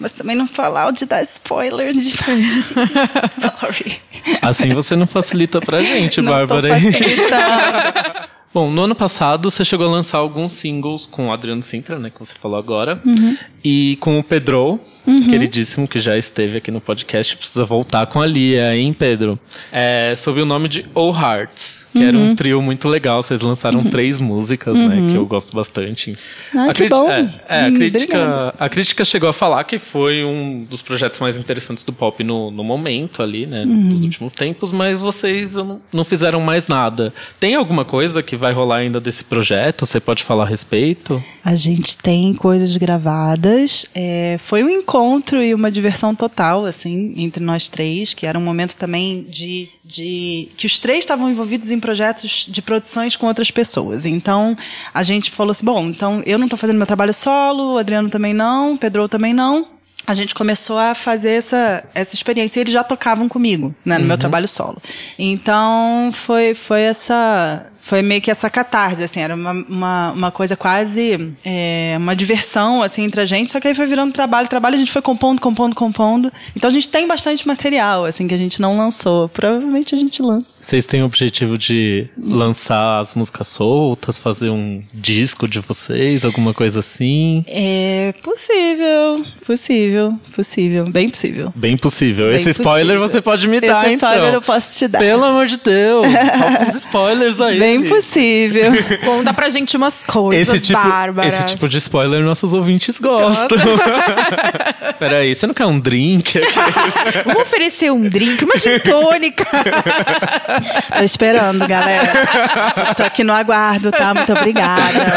mas também não falar de dar spoiler de [laughs] Sorry. Assim você não facilita pra gente, Não Bárbara. [laughs] Bom, no ano passado você chegou a lançar alguns singles com o Adriano Sintra, né, que você falou agora, Uhum. e com o Pedro, queridíssimo, que já esteve aqui no podcast, precisa voltar com a Lia, hein, Pedro? É, sob o nome de Oh Hearts, que era Uhum. um trio muito legal, vocês lançaram três músicas, né, que eu gosto bastante. Ah, a, que crítica- bom. é, é, a, Hum, crítica, a crítica chegou a falar que foi um dos projetos mais interessantes do pop no, no momento ali, né, Uhum. dos últimos tempos, mas vocês não, não fizeram mais nada. Tem alguma coisa que vai rolar ainda desse projeto? Você pode falar a respeito? A gente tem coisas gravadas. é, foi um encontro e uma diversão total, assim, entre nós três, que era um momento também de, de que os três estavam envolvidos em projetos de produções com outras pessoas. Então, a gente falou assim, bom, então eu não estou fazendo meu trabalho solo, o Adriano também não, o Pedro também não. A gente começou a fazer essa, essa experiência. E eles já tocavam comigo, né, no meu trabalho solo. Então, foi, foi essa, foi meio que essa catarse, assim, era uma, uma, uma coisa quase, é, uma diversão, assim, entre a gente, só que aí foi virando trabalho, trabalho, a gente foi compondo, compondo, compondo. Então a gente tem bastante material, assim, que a gente não lançou. Provavelmente a gente lança. Vocês têm o objetivo de lançar as músicas soltas, fazer um disco de vocês, alguma coisa assim? É possível, possível, possível, bem possível. Bem possível. Bem Esse spoiler possível. você pode me dar, Esse então. spoiler eu posso te dar. Pelo amor de Deus, [laughs] solta uns spoilers aí. Bem possível. [laughs] Conta pra gente umas coisas, Esse tipo, Bárbara. esse tipo de spoiler nossos ouvintes gostam. [laughs] Peraí, você não quer um drink? [laughs] Vamos oferecer um drink, uma gin tônica. [laughs] Tô esperando, galera. Tô aqui no aguardo, tá? Muito obrigada.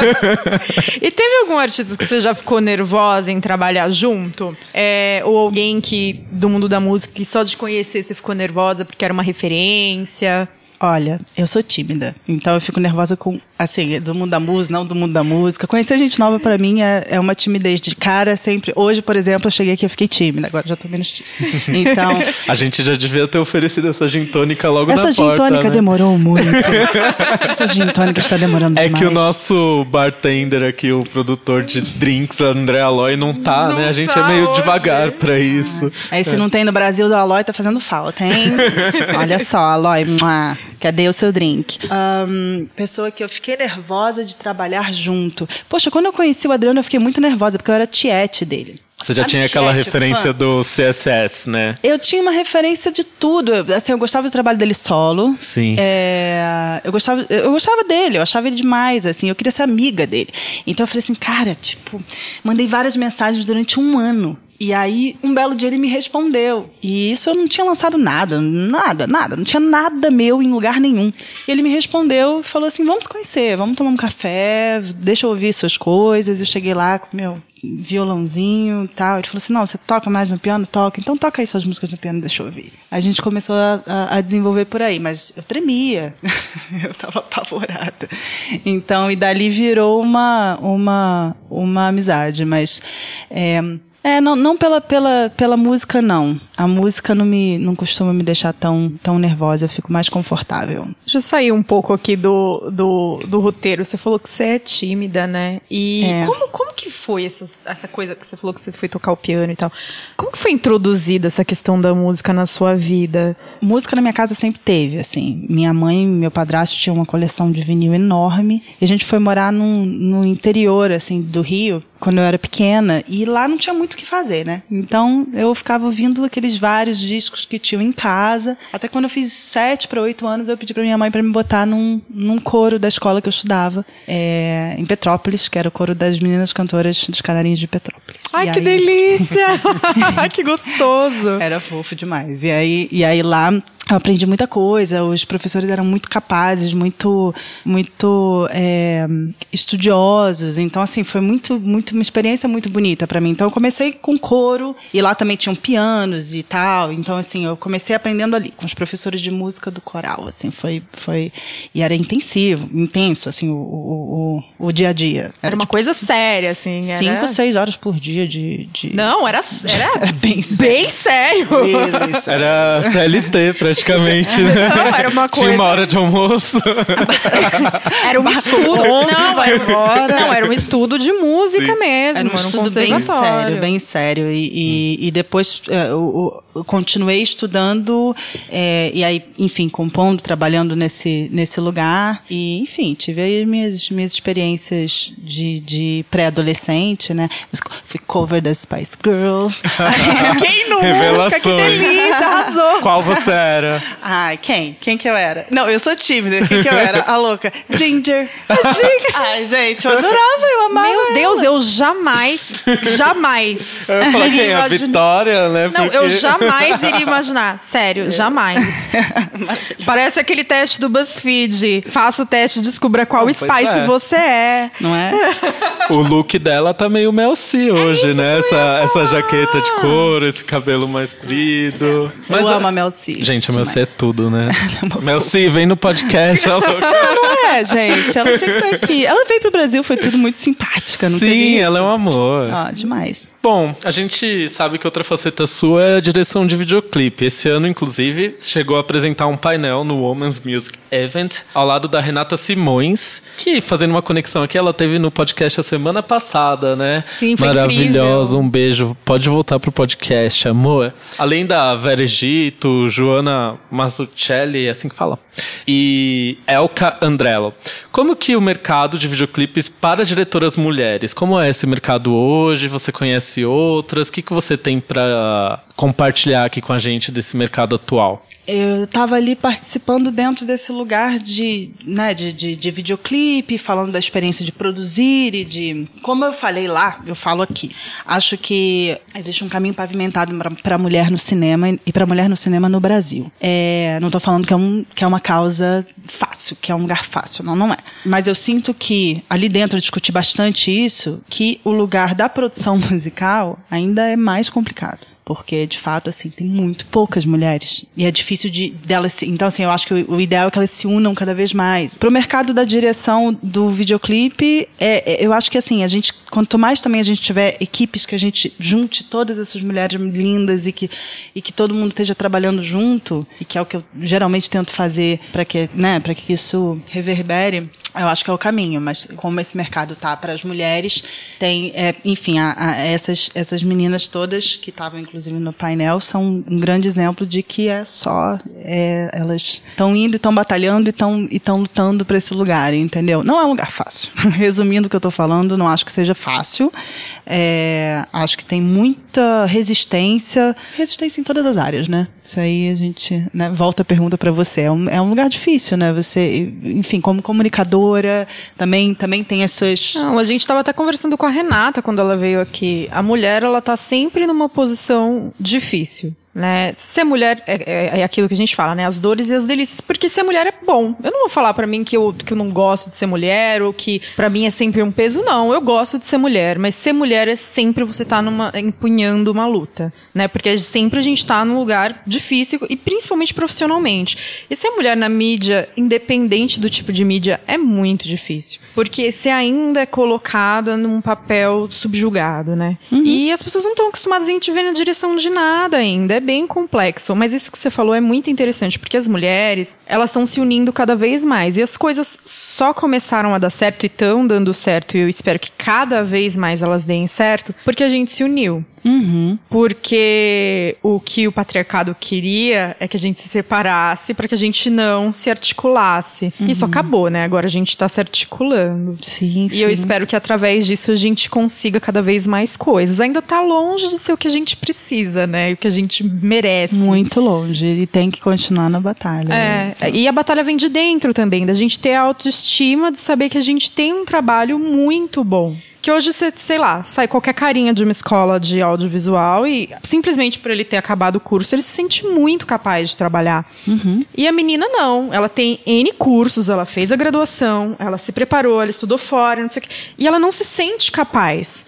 e teve algum artista que você já ficou nervosa em trabalhar junto? É, ou alguém que, do mundo da música, que só de conhecer você ficou nervosa porque era uma referência? Olha, eu sou tímida, então eu fico nervosa com, assim, do mundo da música, não do mundo da música. Conhecer gente nova pra mim é, é uma timidez de cara sempre. Hoje, por exemplo, eu cheguei aqui e fiquei tímida, agora já tô menos tímida. [laughs] Então, A gente já devia ter oferecido essa gin tônica logo essa na gin porta, tônica né? demorou muito. [laughs] essa gin tônica está demorando É demais. que o nosso bartender aqui, o produtor de drinks, André Aloy, não tá, Não né? A gente tá é meio hoje. devagar pra isso. Aí se não tem no Brasil, do Aloy tá fazendo falta, hein? [laughs] Olha só, Aloy, mua, cadê o seu drink? Ahn, pessoa que eu fiquei nervosa de trabalhar junto. Poxa, quando eu conheci o Adriano, eu fiquei muito nervosa, porque eu era tiete dele. Você já Sabe tinha aquela tiete, referência fã? do CSS, né? Eu tinha uma referência de tudo. Eu, Assim, eu gostava do trabalho dele solo. Sim. É, eu gostava, eu gostava dele, eu achava ele demais, assim, eu queria ser amiga dele. Então eu falei assim, cara, tipo, mandei várias mensagens durante um ano. E aí, um belo dia ele me respondeu. E isso eu não tinha lançado nada, nada, nada. Não tinha nada meu em lugar nenhum. E ele me respondeu falou assim: vamos conhecer, vamos tomar um café, deixa eu ouvir suas coisas. Eu cheguei lá com meu violãozinho e tal. Ele falou assim: não, você toca mais no piano? Toca. Então toca aí suas músicas no piano, deixa eu ouvir. A gente começou a, a- a desenvolver por aí, mas eu tremia. [laughs] eu tava apavorada. Então, e dali virou uma, uma, uma amizade, mas. É, é, não, não pela, pela, pela música, não. A música não me não costuma me deixar tão, tão nervosa, eu fico mais confortável. Deixa eu sair um pouco aqui do, do, do roteiro. Você falou que você é tímida, né? E É. como, como que foi essa, essa coisa que você falou que você foi tocar o piano e tal? Como que foi introduzida essa questão da música na sua vida? Música na minha casa sempre teve, assim. Minha mãe e meu padrasto tinham uma coleção de vinil enorme. E a gente foi morar num, no interior, assim, do Rio, quando eu era pequena. E lá não tinha muito o que fazer, né? Então eu ficava ouvindo aqueles vários discos que tinham em casa. Até quando eu fiz sete para oito anos, eu pedi pra minha mãe para me botar num, num coro da escola que eu estudava, é, em Petrópolis, que era o coro das meninas cantoras dos Canarinhos de Petrópolis. Ai, E que aí- delícia! [laughs] [laughs] que gostoso! era fofo demais. E aí, e aí lá eu aprendi muita coisa, os professores eram muito capazes, muito, muito é, estudiosos. Então, assim, foi muito, muito uma experiência muito bonita para mim. Então, eu comecei com coro e lá também tinham pianos e tal. Então, assim, eu comecei aprendendo ali com os professores de música do coral. Assim, foi, foi e era intensivo, intenso, assim, o, o, o, o dia a dia. Era uma coisa séria, assim. Era... Cinco, seis horas por dia de. de... Não, era, era, [laughs] Era bem sério. bem sério. Bem sério. Era CLT praticamente, [laughs] né? [laughs] Não, era uma Tinha coisa- uma hora de almoço. Era um estudo. Não, era, não, era um estudo de música mesmo. Era um estudo bem sério, bem sério. E, e, e depois é, eu, eu continuei estudando, é, e aí, enfim, compondo, trabalhando nesse, nesse lugar. E, enfim, tive aí minhas, minhas experiências de, de pré-adolescente, né? Fui cover das Spice Girls. [laughs] Quem nunca? Que Revelações. delícia, arrasou. Qual você era? Ai, quem? Quem que eu era? Não, eu sou tímida. Quem que eu era? A louca. [laughs] Ginger. Ginger. Ai, gente, eu adorava, eu amava Meu Deus, ela. eu jamais, jamais. Eu ia falar quem? A Vitória, né? Não, Porque- eu jamais iria [laughs] imaginar. Sério, jamais. [laughs] Parece aquele teste do BuzzFeed. Faça o teste e descubra qual Spice é. você é. Não é? O look dela tá meio Mel C hoje, né? Essa, essa jaqueta de couro, esse cabelo mais comprido. eu amo a Mel C. Gente, a Mel C é tudo, né? [laughs] Mel C, vem no podcast, a louca. Não, é, gente. Ela tinha que estar aqui. Ela veio pro Brasil, foi tudo muito simpática. Não Sim, ela é um amor. Ah, demais. Bom, a gente sabe que outra faceta sua é a direção de videoclipe. Esse ano, inclusive, chegou a apresentar um painel no Women's Music Event ao lado da Renata Simões, que, fazendo uma conexão aqui, ela teve no podcast a semana passada, né? Sim, foi Maravilhosa, um beijo. Pode voltar pro podcast, amor. Além da Vera Egito, Joana Mazzucchelli, é assim que fala, e Elka Andrello. Como que o mercado de videoclipes para diretoras mulheres? Como é esse mercado hoje? Você conhece outras? O que, que você tem para compartilhar aqui com a gente desse mercado atual? Eu tava ali participando dentro desse lugar de, né, de, de, de videoclipe, falando da experiência de produzir e de. Como eu falei lá, eu falo aqui. Acho que existe um caminho pavimentado para a mulher no cinema e para a mulher no cinema no Brasil. É, não tô falando que é, um, que é uma causa fácil, que é um lugar fácil. Não, não é. Mas eu sinto que ali dentro eu discuti bastante isso, que o lugar da produção [laughs] musical ainda é mais complicado porque de fato assim tem muito poucas mulheres. E é difícil de delas se, então assim eu acho que o, o ideal é que elas se unam cada vez mais. Pro mercado da direção do videoclipe é, é- eu acho que assim a gente quanto mais também a gente tiver equipes que a gente junte todas essas mulheres lindas e que e que todo mundo esteja trabalhando junto e que é o que eu geralmente tento fazer para que né para que isso reverbere eu acho que é o caminho. Mas como esse mercado tá para as mulheres tem é, enfim a- a- essas essas meninas todas que estavam inclusive no painel são um grande exemplo de que é só é, elas estão indo estão batalhando e estão lutando para esse lugar entendeu? Não é um lugar fácil. [laughs] Resumindo o que eu estou falando não acho que seja fácil. É, acho que tem muita resistência resistência em todas as áreas né? Isso aí a gente né, volta a pergunta para você. É um, é um lugar difícil né? Você enfim como comunicadora também também tem as suas Não, a gente tava até conversando com a Renata quando ela veio aqui. A mulher, ela tá sempre numa posição difícil. Né? Ser mulher é, é- é aquilo que a gente fala, né? As dores e as delícias. Porque ser mulher é bom. Eu não vou falar pra mim que eu, que eu não gosto de ser mulher ou que pra mim é sempre um peso. Não, eu gosto de ser mulher. Mas ser mulher é sempre você tá numa, empunhando uma luta. Né? Porque sempre a gente tá num lugar difícil e principalmente profissionalmente. E ser mulher na mídia, independente do tipo de mídia, é muito difícil. Porque você ainda é colocada num papel subjugado, né? E as pessoas não estão acostumadas a gente ver na direção de nada ainda. É bem complexo. Mas isso que você falou é muito interessante, porque as mulheres, elas estão se unindo cada vez mais. E as coisas só começaram a dar certo e estão dando certo. E eu espero que cada vez mais elas deem certo, porque a gente se uniu. Uhum. Porque o que o patriarcado queria é que a gente se separasse para que a gente não se articulasse. Isso acabou, né? Agora a gente tá se articulando. sim E eu espero que através disso a gente consiga cada vez mais coisas. Ainda tá longe de ser o que a gente precisa, né? E o que a gente merece. muito longe e tem que continuar na batalha É, Isso. e a batalha vem de dentro também, da gente ter a autoestima de saber que a gente tem um trabalho muito bom. Que hoje você, sei lá, sai qualquer carinha de uma escola de audiovisual e simplesmente por ele ter acabado o curso, ele se sente muito capaz de trabalhar. E a menina não, ela tem N cursos, ela fez a graduação, ela se preparou, ela estudou fora, não sei o quê, e ela não se sente capaz.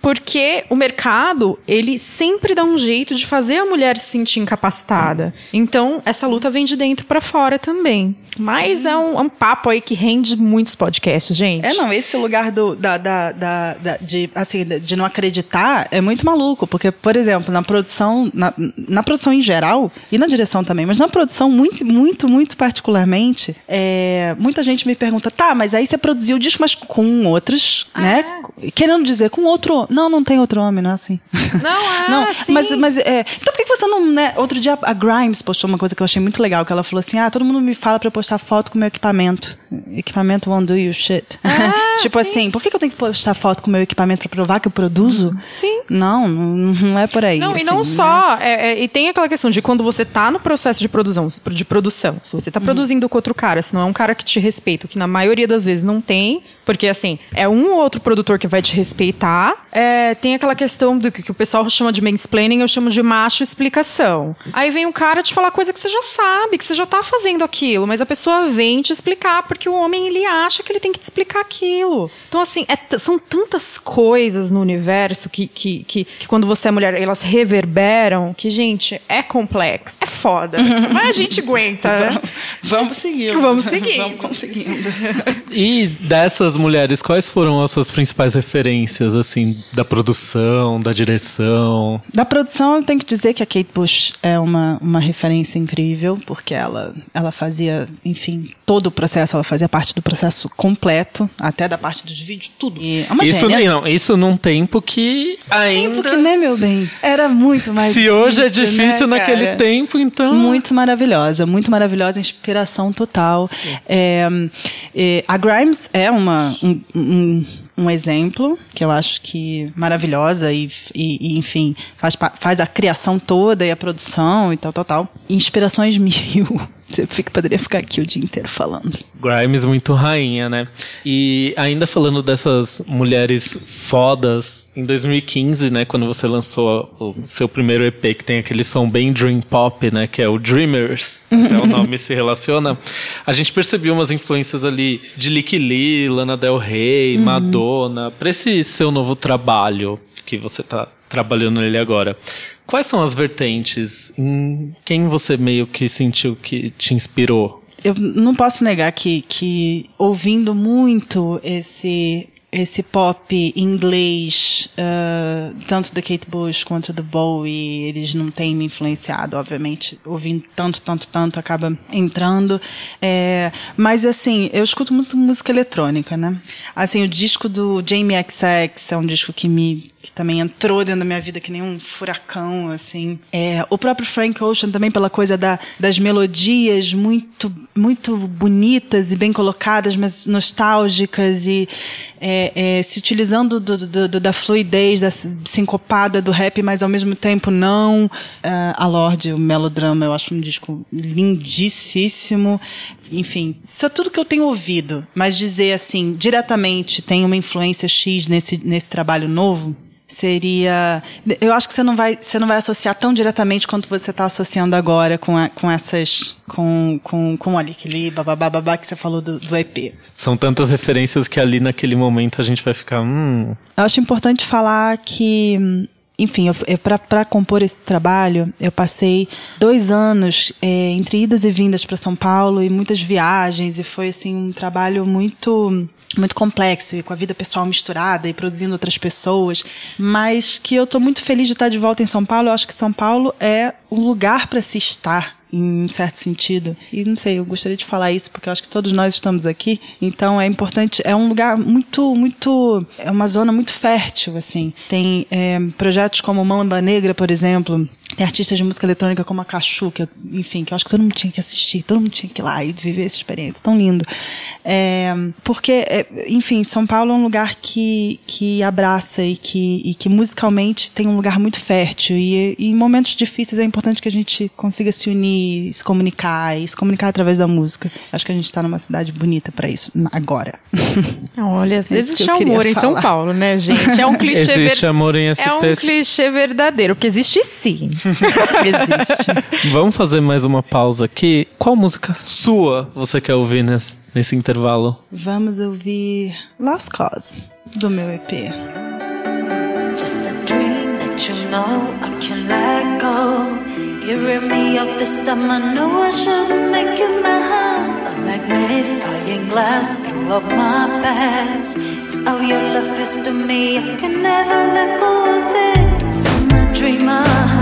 Porque o mercado, ele sempre dá um jeito de fazer a mulher se sentir incapacitada. Então, essa luta vem de dentro pra fora também. Mas é um, é um papo aí que rende muitos podcasts, gente. É, não, esse lugar do, da, da, da, da- de, assim, de não acreditar é muito maluco, porque, por exemplo, na produção, na, na produção em geral, e na direção também, mas na produção muito, muito, muito particularmente, é, muita gente me pergunta, tá, mas aí você produziu o disco, mas com outros, né? Querendo dizer, com outro, não, não tem outro homem, não é assim. [laughs] Não, [laughs] é, Não, sim. mas, mas é, então por que você não, né? Outro dia a Grimes postou uma coisa que eu achei muito legal, que ela falou assim: "Ah, todo mundo me fala pra eu postar foto com meu equipamento. Equipamento won't do you shit". [laughs] tipo assim, por que que eu tenho que postar foto com meu equipamento pra provar que eu produzo? Sim. Não, não, é por aí. Não, e assim, não né? só. é- é- e tem aquela questão de quando você tá no processo de produção, de produção, se você tá produzindo com outro cara, se não é um cara que te respeita, o que na maioria das vezes não tem, porque assim, é um ou outro produtor que vai te respeitar. é, tem aquela questão do que, que o pessoal chama de mansplaining, eu chamo de macho explicação. Aí vem o cara te falar coisa que você já sabe, que você já tá fazendo aquilo, mas a pessoa vem te explicar, porque o homem ele acha que ele tem que te explicar aquilo. Então, assim, é são tantas coisas no universo que, que, que, que quando você é mulher, elas reverberam, que, gente, é complexo. É foda. [laughs] Mas a gente aguenta, né? Vamos seguir. Vamos seguindo. [laughs] Vamos conseguindo. E dessas mulheres, quais foram as suas principais referências, assim, da produção, da direção? Da produção, eu tenho que dizer que a Kate Bush é uma, uma referência incrível, porque ela, ela fazia, enfim, todo o processo, ela fazia parte do processo completo, até da parte dos vídeos, tudo. E é uma isso, gênia. não, isso num tempo que ainda... Porque, né, meu bem? Era muito mais Se hoje é difícil, difícil né, naquele cara? tempo, então... Muito maravilhosa, muito maravilhosa, inspiração total. É, é, a Grimes é uma, um, um, um exemplo que eu acho que maravilhosa e, e- e, enfim, faz, faz a criação toda e a produção e tal, tal, tal. Inspirações [laughs] mil. Você fica, poderia ficar aqui o dia inteiro falando. Grimes muito rainha, né? E ainda falando dessas mulheres fodas, em 2015, né, quando você lançou o seu primeiro EP, que tem aquele som bem dream pop, né, que é o Dreamers, até o nome se relaciona, a gente percebeu umas influências ali de Lick Lee, Lana Del Rey, Madonna, pra esse seu novo trabalho que você tá trabalhando nele agora. Quais são as vertentes? Em quem você meio que sentiu que te inspirou? eu não posso negar que, que ouvindo muito esse esse pop inglês, ah, tanto da Kate Bush quanto do Bowie, eles não têm me influenciado, obviamente. Ouvindo tanto, tanto, tanto, acaba entrando. É, mas, assim, eu escuto muito música eletrônica, né? Assim, o disco do Jamie XX é um disco que me que também entrou dentro da minha vida que nem um furacão, assim. É, o próprio Frank Ocean também pela coisa da, das melodias muito, muito bonitas e bem colocadas, mas nostálgicas e é, é, se utilizando do, do- do- da fluidez, da sincopada do rap, mas ao mesmo tempo não. Ah, a Lorde, o melodrama, eu acho um disco lindíssimo. Enfim, isso é tudo que eu tenho ouvido, mas dizer assim, diretamente tem uma influência X nesse, nesse trabalho novo, seria eu acho que você não vai você não vai associar tão diretamente quanto você está associando agora com, a- com essas com com com o Alick Lee, bababá, babá, que você falou do, do EP São tantas referências que ali naquele momento a gente vai ficar, hum, eu acho importante falar que, enfim, para compor esse trabalho, eu passei dois anos é, entre idas e vindas para São Paulo e muitas viagens e foi assim um trabalho muito muito complexo e com a vida pessoal misturada e produzindo outras pessoas, mas que eu estou muito feliz de estar de volta em São Paulo. Eu acho que São Paulo é um lugar para se estar em um certo sentido. E não sei, eu gostaria de falar isso porque eu acho que todos nós estamos aqui. Então é importante, é um lugar muito, muito, é uma zona muito fértil, assim. Tem é, projetos como Mamba Negra, por exemplo, Tem artistas de música eletrônica como a Cachu, que eu, enfim, que eu acho que todo mundo tinha que assistir, todo mundo tinha que ir lá e viver essa experiência. Tão lindo. É, porque, é, enfim, São Paulo é um lugar que, que abraça e que, e que musicalmente tem um lugar muito fértil. E, e em momentos difíceis é importante que a gente consiga se unir, se comunicar e se comunicar através da música. Acho que a gente está numa cidade bonita para isso agora. [laughs] Olha, É isso que existe amor em São. Paulo, né, gente? É um [laughs] clichê Existe ver- amor em SP. É um clichê verdadeiro, que existe sim. [laughs] Existe. Vamos fazer mais uma pausa aqui. Qual música sua você quer ouvir nesse, nesse intervalo? Vamos ouvir Lost Cause, do meu EP. Just a dream that you know I can let go. You rip me up this time, I know I shouldn't make you mine. A magnifying glass through up my past. It's all your love is to me, I can never let go of it. So a dreamer.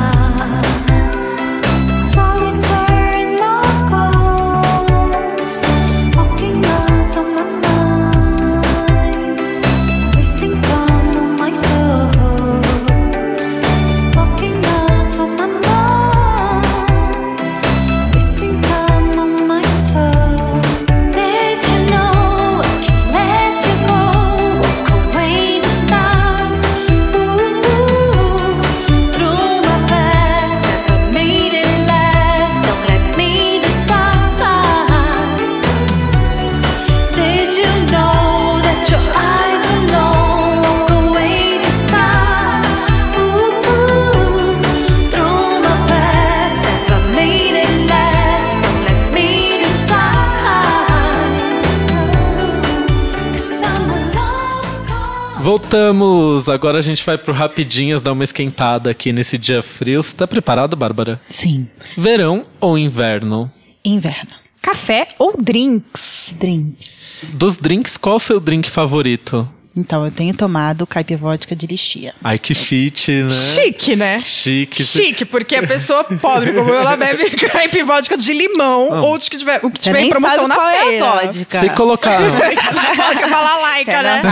Voltamos! Agora a gente vai pro Rapidinhas dar uma esquentada aqui nesse dia frio. Você tá preparado, Bárbara? Sim. Verão ou inverno? Inverno. Café ou drinks? Drinks. Dos drinks, qual o seu drink favorito? Então, eu tenho tomado caipivódica de listia. Ai, que fit, né? Chique, né? Chique. Chique, porque a pessoa pobre como eu, ela bebe [laughs] vodka de limão Ah. ou de que tiver, o que tiver em promoção na qual feira. [laughs] é a vodka. Se colocar, Vodka fala laica, né?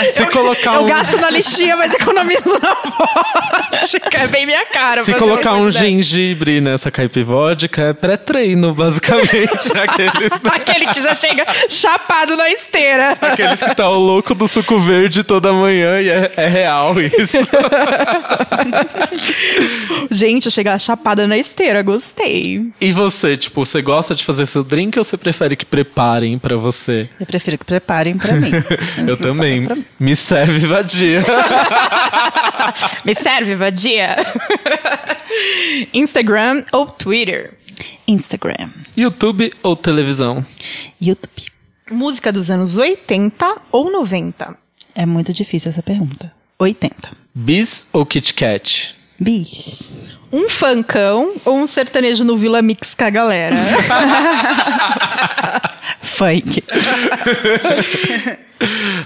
é se colocar Eu um, gasto na lixinha, mas economizo na vodka. É bem minha cara. se colocar um dessa. gengibre nessa caipivódica, é pré-treino, basicamente. [laughs] Aqueles, Aquele que já chega chapado na esteira. aqueles que tá o louco do suco verde toda manhã e é, é real isso. [laughs] Gente, chegar chapada na esteira, gostei. E você, tipo, você gosta de fazer seu drink ou você prefere que preparem pra você? Eu prefiro que preparem pra mim. [laughs] Eu também. Me serve vadia. [laughs] Me serve, vadia? Instagram ou Twitter? Instagram. YouTube ou televisão? YouTube. Música dos anos 80 ou 90? É muito difícil essa pergunta. 80. Bis ou Kit Kat? Bis. Um funkão ou um sertanejo no Vila Mix com a galera? [laughs] Funk. [laughs]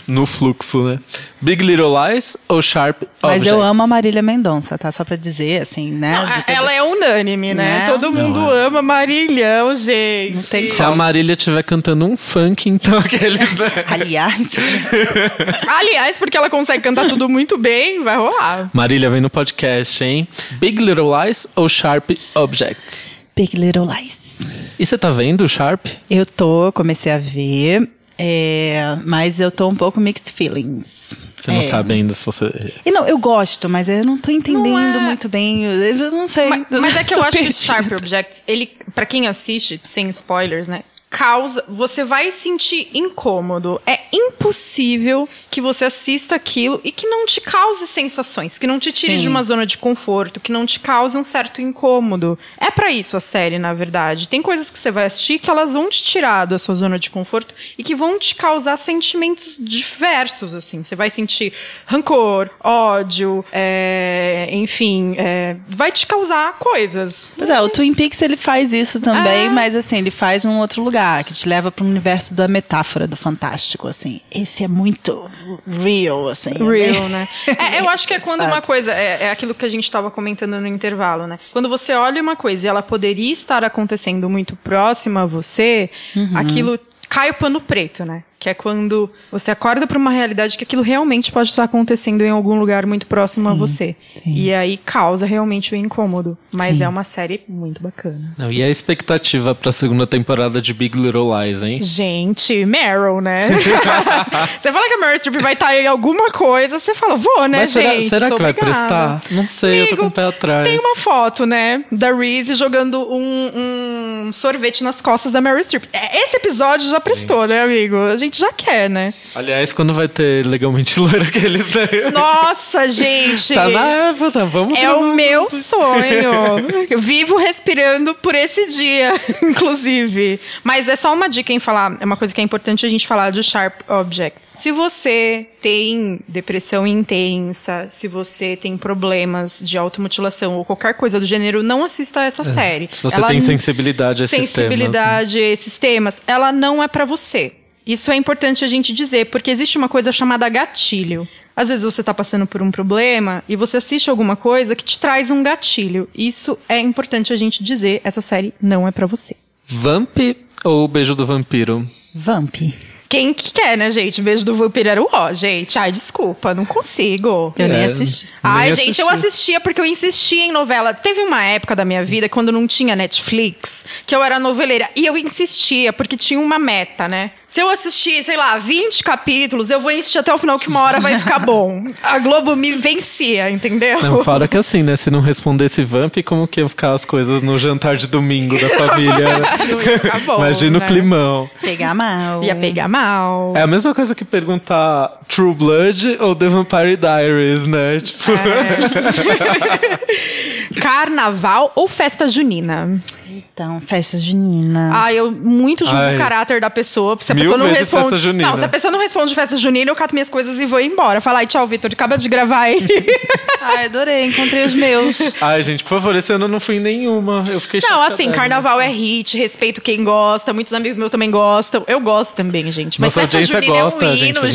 No fluxo, né? Big Little Lies ou Sharp Mas eu Objects? amo a Marília Mendonça, tá? Só pra dizer, assim, né? Não, ela é unânime, né? Né? Todo mundo Não, é. ama Marilhão, gente. Não tem Se a Marília estiver cantando um funk, então [laughs] aqueles, né? Aliás, [laughs] Aliás, porque ela consegue cantar tudo muito bem, vai rolar. Marília vem no podcast, hein? Big Little Lies ou Sharp Objects? Big Little Lies. E você tá vendo o Sharp? Eu tô, comecei a ver, é, mas eu tô um pouco mixed feelings. Você não É. sabe ainda se você. E não, eu gosto, mas eu não tô entendendo Não é. muito bem. Eu, não sei. Mas, mas é que eu [laughs] acho que perdida. Sharp Objects, ele, pra quem assiste, sem spoilers, né? Causa, você vai sentir incômodo. É impossível que você assista aquilo e que não te cause sensações, que não te tire Sim. de uma zona de conforto, que não te cause um certo incômodo. É pra isso a série, na verdade. Tem coisas que você vai assistir que elas vão te tirar da sua zona de conforto e que vão te causar sentimentos diversos, assim. Você vai sentir rancor, ódio, é, enfim, é, vai te causar coisas. Pois é, o Twin Peaks ele faz isso também, É. mas assim, ele faz num outro lugar, que te leva para um universo da metáfora, do fantástico, assim. Esse é muito real, assim. é Real, [laughs] né? É, eu acho que é quando uma coisa. É, é aquilo que a gente estava comentando no intervalo, né? Quando você olha uma coisa e ela poderia estar acontecendo muito próxima a você, Uhum. aquilo cai o pano preto, né? Que é quando você acorda para uma realidade que aquilo realmente pode estar acontecendo em algum lugar muito próximo a você. E aí causa realmente o incômodo. Mas é uma série muito bacana. Não, e a expectativa pra segunda temporada de Big Little Lies, hein? Gente, Meryl, né? [laughs] você fala que a Meryl Streep vai estar em alguma coisa, você fala, vou, né, Mas será, gente? será Sou que vai prestar? Não sei, eu tô com o pé atrás. Tem uma foto, né, da Reese jogando um, um sorvete nas costas da Meryl Streep. É, Esse episódio já prestou, né, amigo? A gente já quer, né? Aliás, quando vai ter legalmente [laughs] loira aqueles daí? Nossa, gente! Tá na época, vamos É gravar. o meu sonho. [laughs] Eu vivo respirando por esse dia, [laughs] inclusive. Mas é só uma dica em falar, é uma coisa que é importante a gente falar do Sharp Objects. Se você tem depressão intensa, se você tem problemas de automutilação ou qualquer coisa do gênero, não assista a essa série. Se você Ela tem sensibilidade a esses sensibilidade a esses temas, ela não é pra você. Isso é importante a gente dizer, porque existe uma coisa chamada gatilho. Às vezes você tá passando por um problema e você assiste alguma coisa que te traz um gatilho. Isso é importante a gente dizer, essa série não é pra você. Vamp ou Beijo do Vampiro? Vamp. Quem que quer, né, gente? Beijo do vampiro era o ó, gente. Ai, desculpa, não consigo. Eu nem É, assisti. Ai, nem gente, eu assisti. assistia porque eu insistia em novela. Teve uma época da minha vida, quando não tinha Netflix, que eu era noveleira. E eu insistia, porque tinha uma meta, né? Se eu assistir, sei lá, 20 capítulos, eu vou insistir até o final que uma hora vai ficar bom. [laughs] A Globo me vencia, entendeu? Não, fora que assim, né? Se não respondesse Vamp, como que iam ficar as coisas no jantar de domingo da família? [laughs] Não ia ficar bom, Imagina né? o climão. Pegar mal. Ia pegar mal. É a mesma coisa que perguntar True Blood ou The Vampire Diaries, né? Tipo, [laughs] Carnaval ou festa junina? Então, festa junina. Ah, eu muito julgo Ai. o caráter da pessoa. Se a Mil pessoa não vezes responde. festa junina. Não, se a pessoa não responde festa junina, eu cato minhas coisas e vou embora. Fala, ai, tchau, Vitor. Acaba de gravar aí. [laughs] Ai, adorei, encontrei os meus. Ai, gente, por favor, esse ano eu não fui em nenhuma. Eu fiquei Não, chateada. assim, carnaval é hit, respeito quem gosta, muitos amigos meus também gostam. Eu gosto também, gente. Mas Nossa festa junina gosta, é um hino, gente-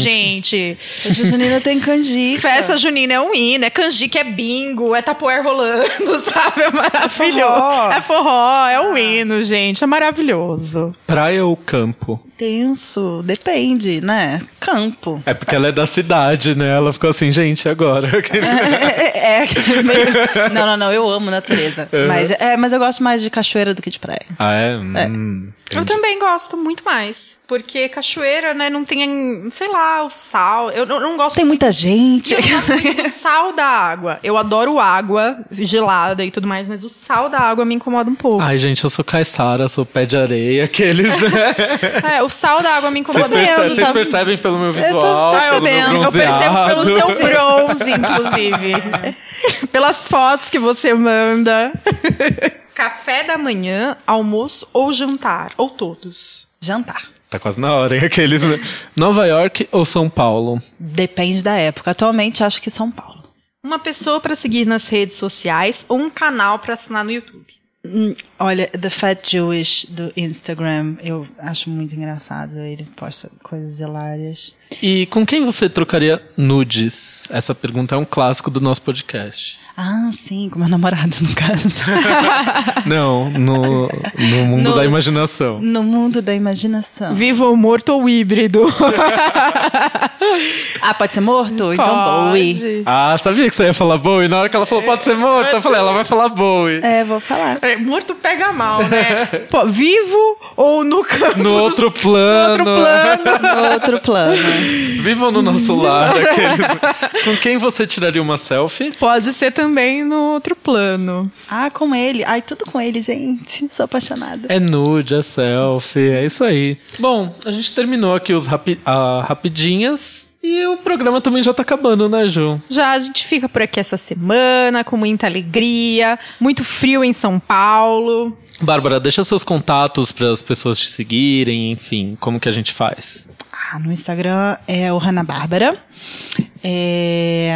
gente. Festa junina tem canjica. Festa junina é um hino, é canjica, é bingo, é tapoer rolando, [laughs] sabe? É maravilhoso. forró. É forró, é um hino, gente. É maravilhoso. Praia ou campo? Tenso, depende, né? Campo. É porque ela é da cidade, né? Ela ficou assim, gente, agora. [laughs] É, é, é meio- Não, não, não, eu amo natureza. Mas, é, mas eu gosto mais de cachoeira do que de praia. ah, é? Hum, Eu também gosto muito mais. Porque cachoeira, né, não tem, sei lá, o sal. Eu não, não gosto Tem muita gente. Eu gosto muito do [laughs] sal da água. Eu adoro água gelada e tudo mais, mas o sal da água me incomoda um pouco. Ai, gente, eu sou caiçara, sou pé de areia, aqueles. né? [laughs] É, o sal da água me Vocês, incomoda. perce- vendo, vocês tá- percebem pelo meu tô visual, eu, pelo meu percebendo. eu percebo pelo seu [laughs] bronze, inclusive. [laughs] Pelas fotos que você manda. Café da manhã, almoço ou jantar? Ou todos? Jantar. Tá quase na hora, hein? Aqueles. né? Nova York ou São Paulo? Depende da época. Atualmente, acho que São Paulo. Uma pessoa pra seguir nas redes sociais ou um canal pra assinar no YouTube? Hum, Olha, The Fat Jewish do Instagram, eu acho muito engraçado. Ele posta coisas hilárias. E com quem você trocaria nudes? Essa pergunta é um clássico do nosso podcast. Ah, sim, com meu namorado, no caso. [laughs] Não, no, no mundo No- da imaginação. no mundo da imaginação. Vivo ou morto ou híbrido? [laughs] Ah, pode ser morto? Então, Bowie. Pode. Ah, sabia que você ia falar Bowie? Na hora que ela falou pode ser morta, eu falei, ela vai falar Bowie. É, vou falar. É, morto pega mal, né? [laughs] Pô, vivo ou no campo? No outro No plano. outro plano. No outro plano. Vivam no nosso [laughs] lar. aqueles- Com quem você tiraria uma selfie? Pode ser também no outro plano. Ah, com ele. Ai, tudo com ele, gente. Sou apaixonada. É nude, é selfie, é isso aí. Bom, a gente terminou aqui os rapi ah, rapidinhas e o programa também já tá acabando, né, Ju? Já a gente fica por aqui essa semana com muita alegria, muito frio em São Paulo. Bárbara, deixa seus contatos para as pessoas te seguirem, enfim, como que a gente faz? Ah, no Instagram é o Hanna Bárbara. É,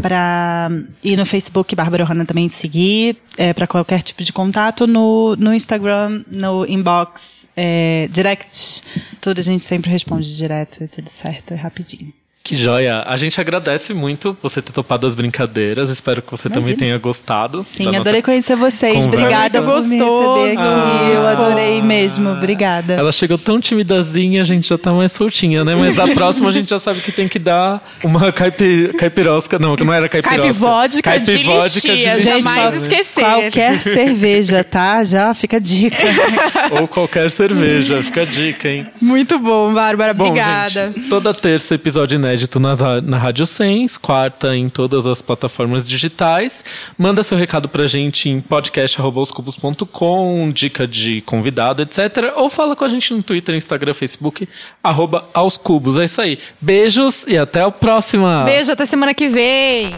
pra, e no Facebook, Bárbara Hanna também seguir. É, para qualquer tipo de contato no, no Instagram, no inbox, é, direct. Tudo a gente sempre responde direto, tudo certo, é rapidinho. Que joia. A gente agradece muito você ter topado as brincadeiras. Espero que você também Imagina. tenha gostado. Sim, da nossa- adorei conhecer vocês. conversa. Obrigada por muito me gostoso. receber aqui. Eu Ah. adorei mesmo. Obrigada. Ela chegou tão timidazinha, a gente já tá mais soltinha, né? Mas da próxima a gente já sabe que tem que dar uma caipir, caipirosca. Não, que não era caipirosca. Caipivódica de Caipivódica lixia, lixia. jamais esquecer. Qualquer cerveja, tá? Já fica a dica. [laughs] Ou qualquer cerveja. Fica a dica, hein? Muito bom, Bárbara. Bom, Obrigada. gente, toda terça episódio inédito na, na Rádio Sens, quarta em todas as plataformas digitais. Manda seu recado pra gente em podcast.com, dica de convidado, etc. Ou fala com a gente no Twitter, Instagram, Facebook, arroba aos cubos. É isso aí. Beijos e até a próxima! Beijo, até semana que vem.